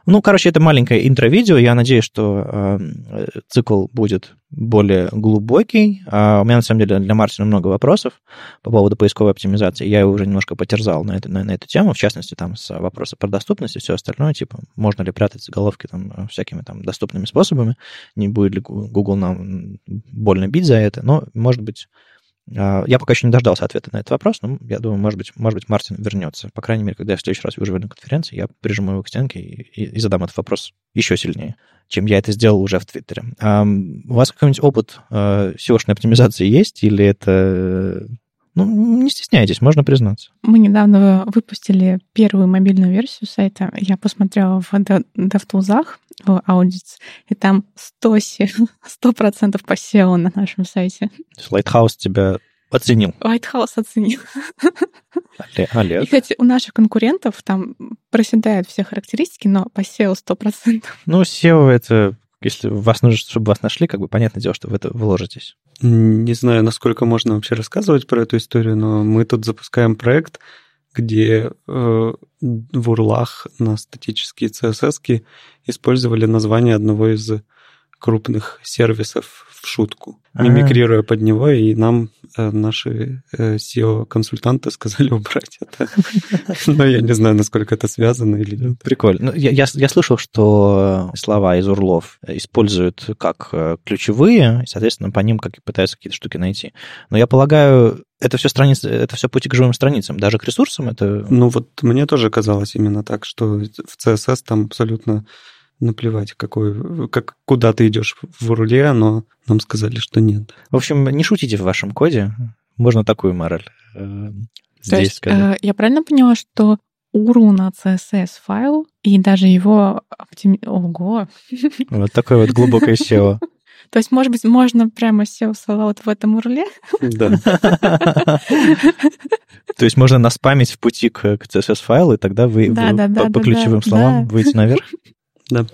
Ну, короче, это маленькое интро-видео. Я надеюсь, что э, цикл будет более глубокий. А у меня, на самом деле, для Мартина много вопросов по поводу поисковой оптимизации. Я его уже немножко потерзал на, это, на, на эту тему, в частности, там, с вопроса про доступность и все остальное, типа, можно ли прятать заголовки там всякими там доступными способами, не будет ли Google нам больно бить за это, но, может быть, а, я пока еще не дождался ответа на этот вопрос, но я думаю, может быть, может быть, Мартин вернется. По крайней мере, когда я в следующий раз увижу его на конференции, я прижму его к стенке и, и, и задам этот вопрос еще сильнее, чем я это сделал уже в Твиттере. А, у вас какой-нибудь опыт э, SEO-шной оптимизации есть, или это ну, не стесняйтесь, можно признаться. Мы недавно выпустили первую мобильную версию сайта. Я посмотрела в DevTools, в Audits, и там 100, 100% по SEO на нашем сайте. То есть Lighthouse тебя оценил. Lighthouse оценил. [LAUGHS] Олег. И, кстати, у наших конкурентов там проседают все характеристики, но по SEO 100%. Ну, SEO — это если вас нужно, чтобы вас нашли, как бы понятное дело, что в это вложитесь. Не знаю, насколько можно вообще рассказывать про эту историю, но мы тут запускаем проект, где э, в урлах на статические CSS использовали название одного из крупных сервисов в шутку, мимикрируя под него, и нам э, наши э, SEO-консультанты сказали убрать это. [LAUGHS] Но я не знаю, насколько это связано или нет. Прикольно. Ну, я, я, я слышал, что слова из урлов используют как э, ключевые, и, соответственно, по ним как пытаются какие-то штуки найти. Но я полагаю, это все страницы, это все пути к живым страницам, даже к ресурсам это... Ну вот мне тоже казалось именно так, что в CSS там абсолютно наплевать, какой, как, куда ты идешь в руле, но нам сказали, что нет. В общем, не шутите в вашем коде. Можно такую мораль э, здесь То есть, сказать. э, я правильно поняла, что URL на CSS файл и даже его оптими... Ого! [LAUGHS] Вот такое вот глубокое SEO. [LAUGHS] То есть, может быть, можно прямо SEO слова вот в этом URL? Да. [LAUGHS] То есть можно наспамить в пути к, CSS-файлу, и тогда вы, по, ключевым словам выйдете наверх. Да.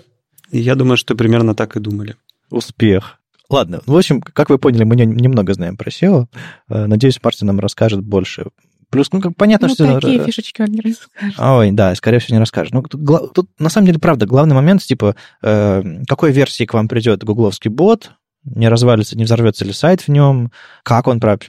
Я думаю, что примерно так и думали. Успех. Ладно, в общем, как вы поняли, мы не- немного знаем про SEO. Э, Надеюсь, Мартин нам расскажет больше. Плюс, ну, как понятно, Ну, что... такие э, фишечки он не расскажет. Ой, да, скорее всего, не расскажет. Ну, тут, гла- тут, на самом деле, правда, главный момент, типа, э, какой версии к вам придет гугловский бот, не развалится, не взорвется ли сайт в нем, как он про-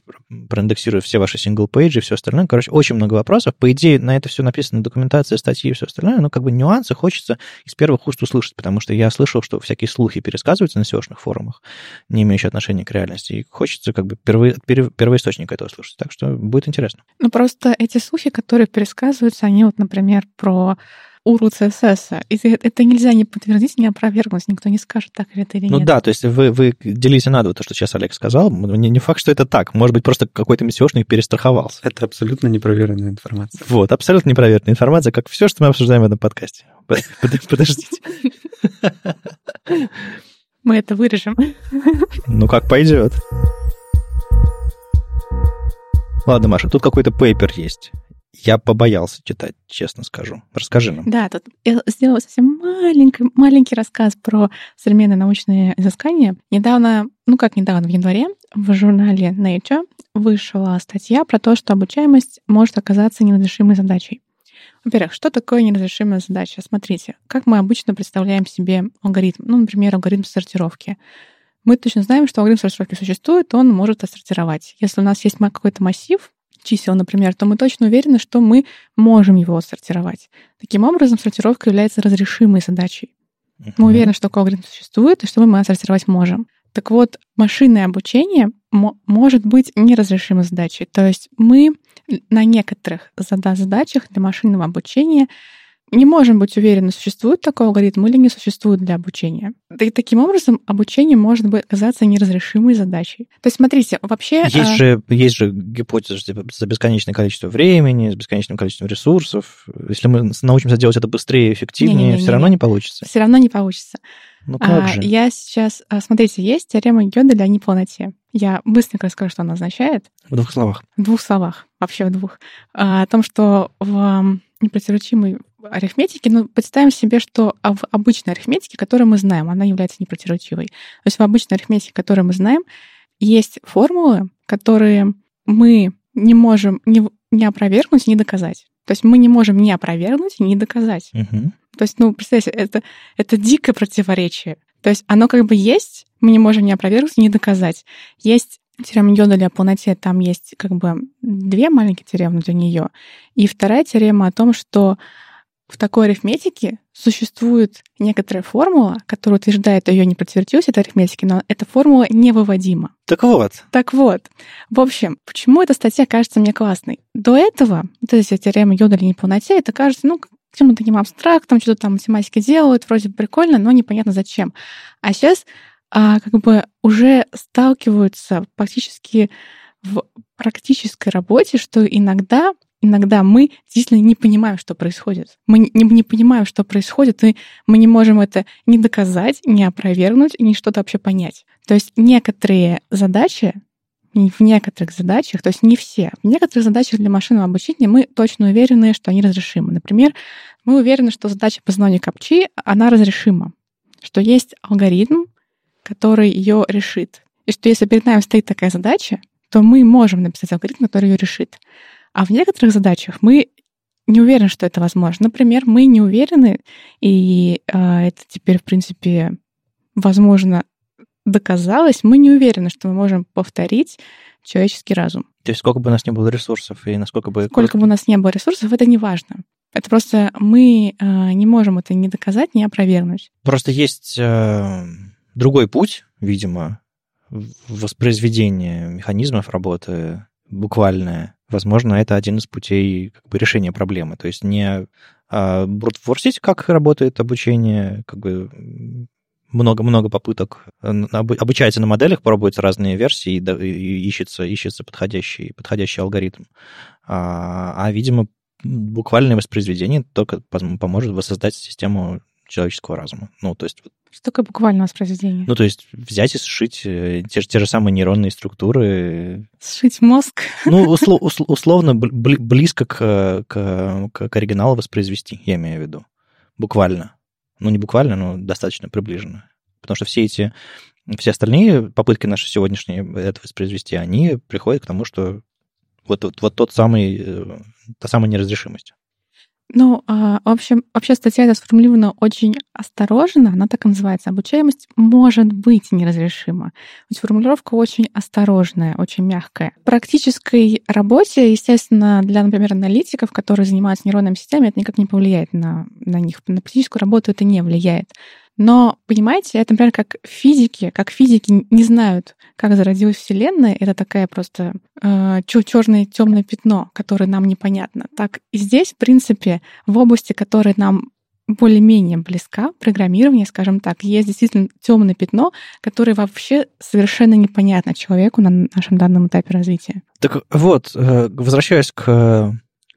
проиндексирует все ваши single-page и и все остальное. Короче, очень много вопросов. По идее, на это все написано документация, статьи и все остальное, но как бы нюансы хочется из первых уст услышать, потому что я слышал, что всякие слухи пересказываются на SEO -шных форумах, не имеющие отношения к реальности, и хочется как бы первый, перв- первоисточник этого слушать. Так что будет интересно. Ну, просто эти слухи, которые пересказываются, они вот, например, про уру CSS. И это- нельзя не подтвердить, не опровергнуть. Никто не скажет, так или это или Ну нет. да, то есть вы, вы делите на два то, что сейчас Олег сказал. Не, не факт, что это так. Может быть, просто какой-то мессиошник перестраховался. Это абсолютно непроверенная информация. Вот, абсолютно непроверенная информация, как все, что мы обсуждаем в этом подкасте. [LAUGHS] Под- под- Подождите. [LAUGHS] Мы это вырежем. [LAUGHS] Ну, как пойдет. Ладно, Маша, тут какой-то пейпер есть. Я побоялся читать, честно скажу. Расскажи нам. Да, тут я сделала совсем маленький, маленький рассказ про современные научные изыскания. Недавно, ну как недавно, в январе в журнале Nature вышла статья про то, что обучаемость может оказаться неразрешимой задачей. Во-первых, что такое неразрешимая задача? Смотрите, как мы обычно представляем себе алгоритм. Ну, например, алгоритм сортировки. Мы точно знаем, что алгоритм сортировки существует, он может отсортировать. Если у нас есть какой-то массив чисел, например, то мы точно уверены, что мы можем его отсортировать. Таким образом, сортировка является разрешимой задачей. Мы уверены, что такой алгоритм существует, и что мы отсортировать можем. Так вот, машинное обучение мо- может быть неразрешимой задачей. То есть мы на некоторых зада- задачах для машинного обучения не можем быть уверены, существует такой алгоритм или не существует для обучения. И таким образом обучение может быть оказаться неразрешимой задачей. То есть, смотрите, вообще... Есть а, же, есть же гипотеза что типа, за бесконечное количество времени, с бесконечным количеством ресурсов. Если мы научимся делать это быстрее и эффективнее, Не-не-не-не-не. все равно не получится. все равно не получится. Ну как А, же? Я сейчас... а, Смотрите, есть теорема Гёделя о неполноте. Я быстренько расскажу, что она означает. В двух словах. В двух словах, вообще в двух. А, О том, что в непротиворечимой арифметике, ну, представим себе, что а в обычной арифметике, которую мы знаем, она является непротиворечивой. То есть в обычной арифметике, которую мы знаем, есть формулы, которые мы не можем ни, ни опровергнуть, ни доказать. То есть мы не можем ни опровергнуть, ни доказать. Мгм. То есть, ну, представьте, это, это дикое противоречие. То есть оно как бы есть, мы не можем ни опровергнуть, ни доказать. Есть теорема Йодаля о полноте, там есть как бы две маленькие теоремы для нее. И вторая теорема о том, что в такой арифметике существует некоторая формула, которая утверждает ее непротиворечивость этой арифметики, но эта формула невыводима. Так вот, Так вот, в общем, почему эта статья кажется мне классной? До этого, вот эти теоремы Йодаля неполноте, это кажется, ну, каким-то таким абстрактом, что-то там математики делают, вроде прикольно, но непонятно зачем. А сейчас а, как бы уже сталкиваются практически в практической работе, что иногда иногда мы действительно не понимаем, что происходит. Мы не, не понимаем, что происходит, и мы не можем это ни доказать, ни опровергнуть, ни что-то вообще понять. То есть некоторые задачи, в некоторых задачах, то есть не все, в некоторых задачах для машинного обучения мы точно уверены, что они разрешимы. Например, мы уверены, что задача познания капчи, она разрешима, что есть алгоритм, который ее решит. И что если перед нами стоит такая задача, то мы можем написать алгоритм, который ее решит. А в некоторых задачах мы не уверены, что это возможно. Например, мы не уверены, и э, это теперь, в принципе, возможно, доказалось, мы не уверены, что мы можем повторить человеческий разум. то есть сколько бы у нас не было ресурсов и насколько бы... Сколько бы у нас не было ресурсов, это не важно. Это просто мы э, не можем это ни доказать, ни опровергнуть. Просто есть э, другой путь, видимо, воспроизведения механизмов работы буквальное. Возможно, это один из путей как бы, решения проблемы. То есть не а, брутфорсить, как работает обучение, как бы много-много попыток. Обучается на моделях, пробуются разные версии, и ищется, ищется подходящий, подходящий алгоритм. А, а, видимо, буквальное воспроизведение только поможет воссоздать систему человеческого разума. Ну, то есть... Что такое буквальное воспроизведение? Ну, то есть взять и сшить э, те, те же самые нейронные структуры. Сшить мозг? Ну, [LAUGHS] услов, условно близко к, к, к оригиналу воспроизвести, я имею в виду. Буквально. Ну, не буквально, но достаточно приближенно. Потому что все эти, все остальные попытки наши сегодняшние это воспроизвести, они приходят к тому, что вот, вот, вот тот самый, э, та самая неразрешимость. Ну, а, в общем, вообще статья эта сформулирована очень осторожно, она так и называется. Обучаемость может быть неразрешима. Есть формулировка очень осторожная, очень мягкая. В практической работе, естественно, для, например, аналитиков, которые занимаются нейронными сетями, это никак не повлияет на, на них. На практическую работу это не влияет. Но, понимаете, это, например, как физики, как физики не знают, как зародилась Вселенная, это такая просто э, черное темное пятно, которое нам непонятно. Так и здесь, в принципе, в области, которая нам более-менее близка, программирование, скажем так, есть действительно темное пятно, которое вообще совершенно непонятно человеку на нашем данном этапе развития. Так вот, э, возвращаясь к,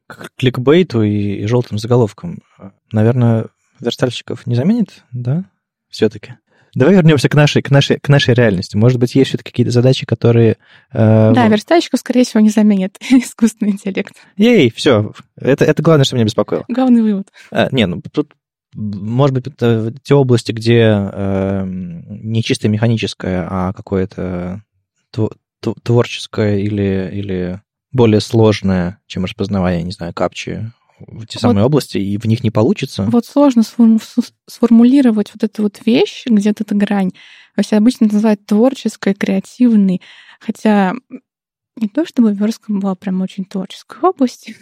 к кликбейту и, и желтым заголовкам, наверное, верстальщиков не заменит, да, все-таки? Давай вернемся к нашей, к нашей, к нашей реальности. Может быть, есть все-таки какие-то задачи, которые... Э, да, верстальщиков, скорее всего, не заменит [LAUGHS] искусственный интеллект. Ей, все. Это, это главное, что меня беспокоило. Главный вывод. А, не, ну тут, может быть, это те области, где э, не чисто механическое, а какое-то творческое или, или более сложное, чем распознавание, не знаю, капчи в те самые вот, области, и в них не получится. Вот сложно сформулировать вот эту вот вещь, где-то эта грань. Вообще обычно называют творческой, креативной, хотя не то чтобы верстка была прям очень творческой [LAUGHS] областью,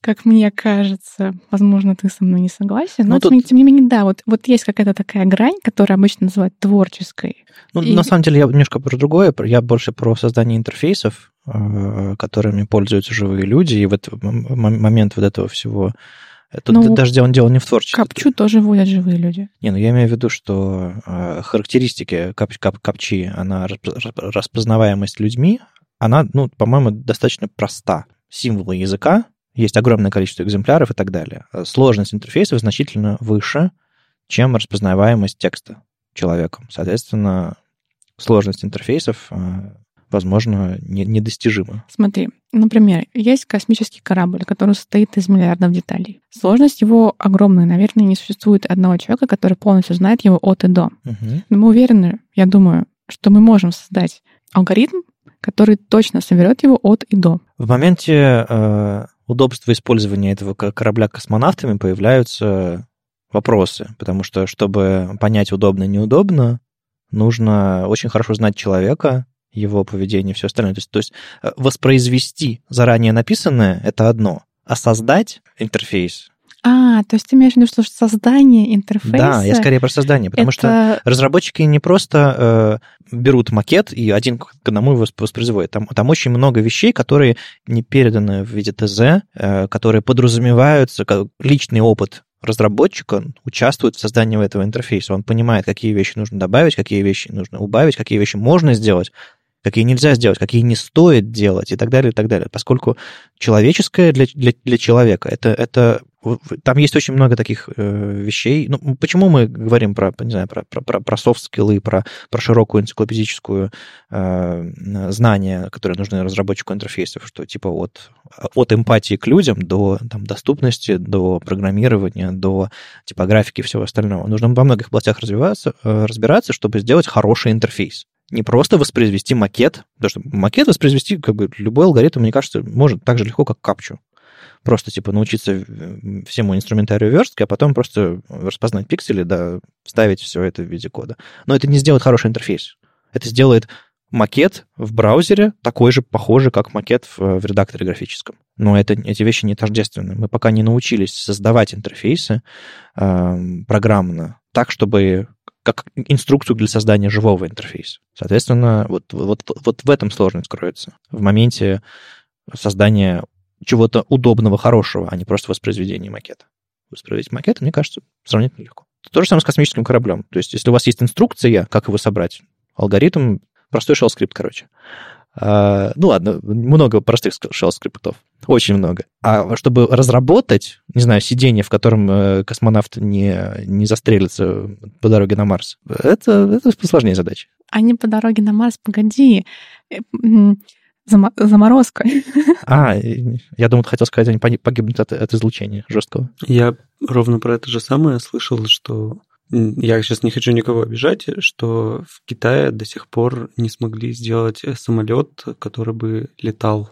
как мне кажется. Возможно, ты со мной не согласен. Но, ну, тут... тем не менее, да, вот, вот есть какая-то такая грань, которая обычно называют творческой. Ну, и... на самом деле, я немножко про другое. Я больше про создание интерфейсов, э, которыми пользуются живые люди. И в этот момент вот этого всего Тут ну, даже дело, дело не в творчестве. Капчу тоже вводят живые люди. Не, ну я имею в виду, что э, характеристики кап, кап, капчи, она распознаваемость людьми, она, ну, по-моему, достаточно проста. Символы языка есть огромное количество экземпляров и так далее. Сложность интерфейсов значительно выше, чем распознаваемость текста человеком. Соответственно, сложность интерфейсов, э, возможно, недостижима. Смотри, например, есть космический корабль, который состоит из миллиардов деталей. Сложность его огромная. Наверное, не существует одного человека, который полностью знает его от и до. Угу. Но мы уверены, я думаю, что мы можем создать алгоритм, который точно соберет его от и до. В моменте э, удобства использования этого корабля космонавтами появляются вопросы, потому что, чтобы понять удобно и неудобно, нужно очень хорошо знать человека, его поведение все остальное. То есть, то есть э, воспроизвести заранее написанное — это одно, а создать интерфейс а, то есть ты имеешь в виду, что создание интерфейса... Да, я скорее про создание, потому это... что разработчики не просто э, берут макет и один к одному его воспроизводят. Там, там очень много вещей, которые не переданы в виде ТЗ, э, которые подразумеваются, как личный опыт разработчика участвует в создании этого интерфейса. Он понимает, какие вещи нужно добавить, какие вещи нужно убавить, какие вещи можно сделать, какие нельзя сделать, какие не стоит делать и так далее, и так далее. Поскольку человеческое для, для, для человека это, это там есть очень много таких э, вещей. Ну, почему мы говорим про, не знаю, про, про, про, про софт-скиллы, про, про широкую энциклопедическую э, знание, которое нужны разработчику интерфейсов, что типа от, от эмпатии к людям до там, доступности, до программирования, до типографики и всего остального. Нужно во многих областях развиваться, э, разбираться, чтобы сделать хороший интерфейс не просто воспроизвести макет, потому что макет воспроизвести, как бы, любой алгоритм, мне кажется, может так же легко, как капчу просто типа научиться всему инструментарию верстки, а потом просто распознать пиксели, да, вставить все это в виде кода. Но это не сделает хороший интерфейс. Это сделает макет в браузере такой же похожий, как макет в, в редакторе графическом. Но это, эти вещи не тождественны. Мы пока не научились создавать интерфейсы э, программно так, чтобы как инструкцию для создания живого интерфейса. Соответственно, вот, вот, вот в этом сложность кроется. В моменте создания чего-то удобного, хорошего, а не просто воспроизведения макета. воспроизводить макеты, мне кажется, сравнительно легко. То же самое с космическим кораблем. То есть, если у вас есть инструкция, как его собрать, алгоритм, простой shell скрипт, короче. А, ну ладно, много простых shell скриптов, очень много. А чтобы разработать, не знаю, сиденье, в котором э, космонавт не, не застрелится по дороге на Марс, это, это посложнее задача. А не по дороге на Марс, погоди. Э, заморозка. [LAUGHS] А, я думал, хотел сказать, они погибнут от, от излучения жесткого. Я ровно про это же самое слышал, что я сейчас не хочу никого обижать, что в Китае до сих пор не смогли сделать самолет, который бы летал.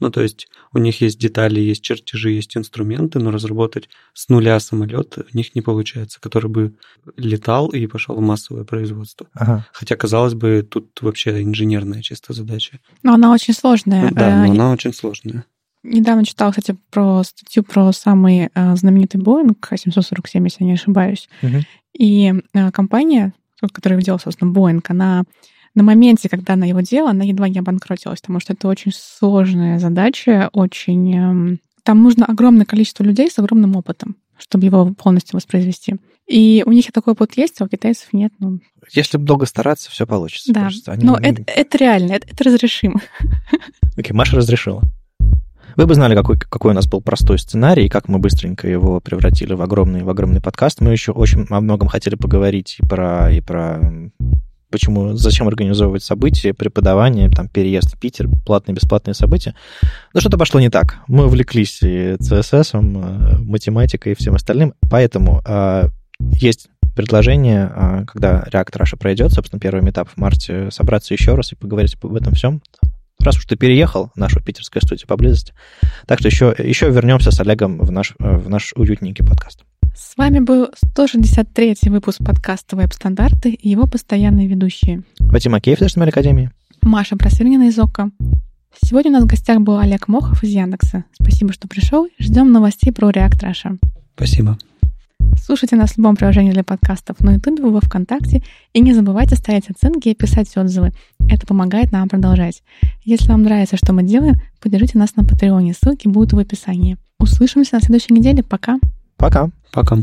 Ну, то есть у них есть детали, есть чертежи, есть инструменты, но разработать с нуля самолет у них не получается, который бы летал и пошел в массовое производство. Ага. Хотя, казалось бы, тут вообще инженерная чисто задача. Но она очень сложная. Да, но э, она очень сложная. Недавно читала, кстати, про статью про самый э, знаменитый Боинг 747, если я не ошибаюсь. Угу. И э, компания, которая делала, собственно, Боинг, она на моменте, когда она его делала, она едва не обанкротилась, потому что это очень сложная задача, очень... Э, там нужно огромное количество людей с огромным опытом, чтобы его полностью воспроизвести. И у них такой опыт есть, а у китайцев нет. Ну... Если долго стараться, все получится. Да, Они... но это, это реально, это, это разрешимо. Окей, okay, Маша разрешила. Вы бы знали, какой, какой у нас был простой сценарий, как мы быстренько его превратили в огромный, в огромный подкаст. Мы еще очень о многом хотели поговорить и про, и про почему, зачем организовывать события, преподавание, там, переезд в Питер, платные, бесплатные события. Но что-то пошло не так. Мы увлеклись и CSS, э, математикой и всем остальным, поэтому э, есть предложение, э, когда React Russia пройдет, собственно, первый этап в марте, собраться еще раз и поговорить об этом всем раз уж ты переехал в нашу питерскую студию поблизости. Так что еще, еще вернемся с Олегом в наш, в наш уютненький подкаст. С вами был 163 выпуск подкаста «Веб-стандарты» и его постоянные ведущие. Вадим Акеев из Академии. Маша Просвирнина из ОКО. Сегодня у нас в гостях был Олег Мохов из Яндекса. Спасибо, что пришел. Ждем новостей про React Russia. Спасибо. Слушайте нас в любом приложении для подкастов на YouTube, во ВКонтакте. И не забывайте ставить оценки и писать отзывы. Это помогает нам продолжать. Если вам нравится, что мы делаем, поддержите нас на Патреоне. Ссылки будут в описании. Услышимся на следующей неделе. Пока. Пока. Пока.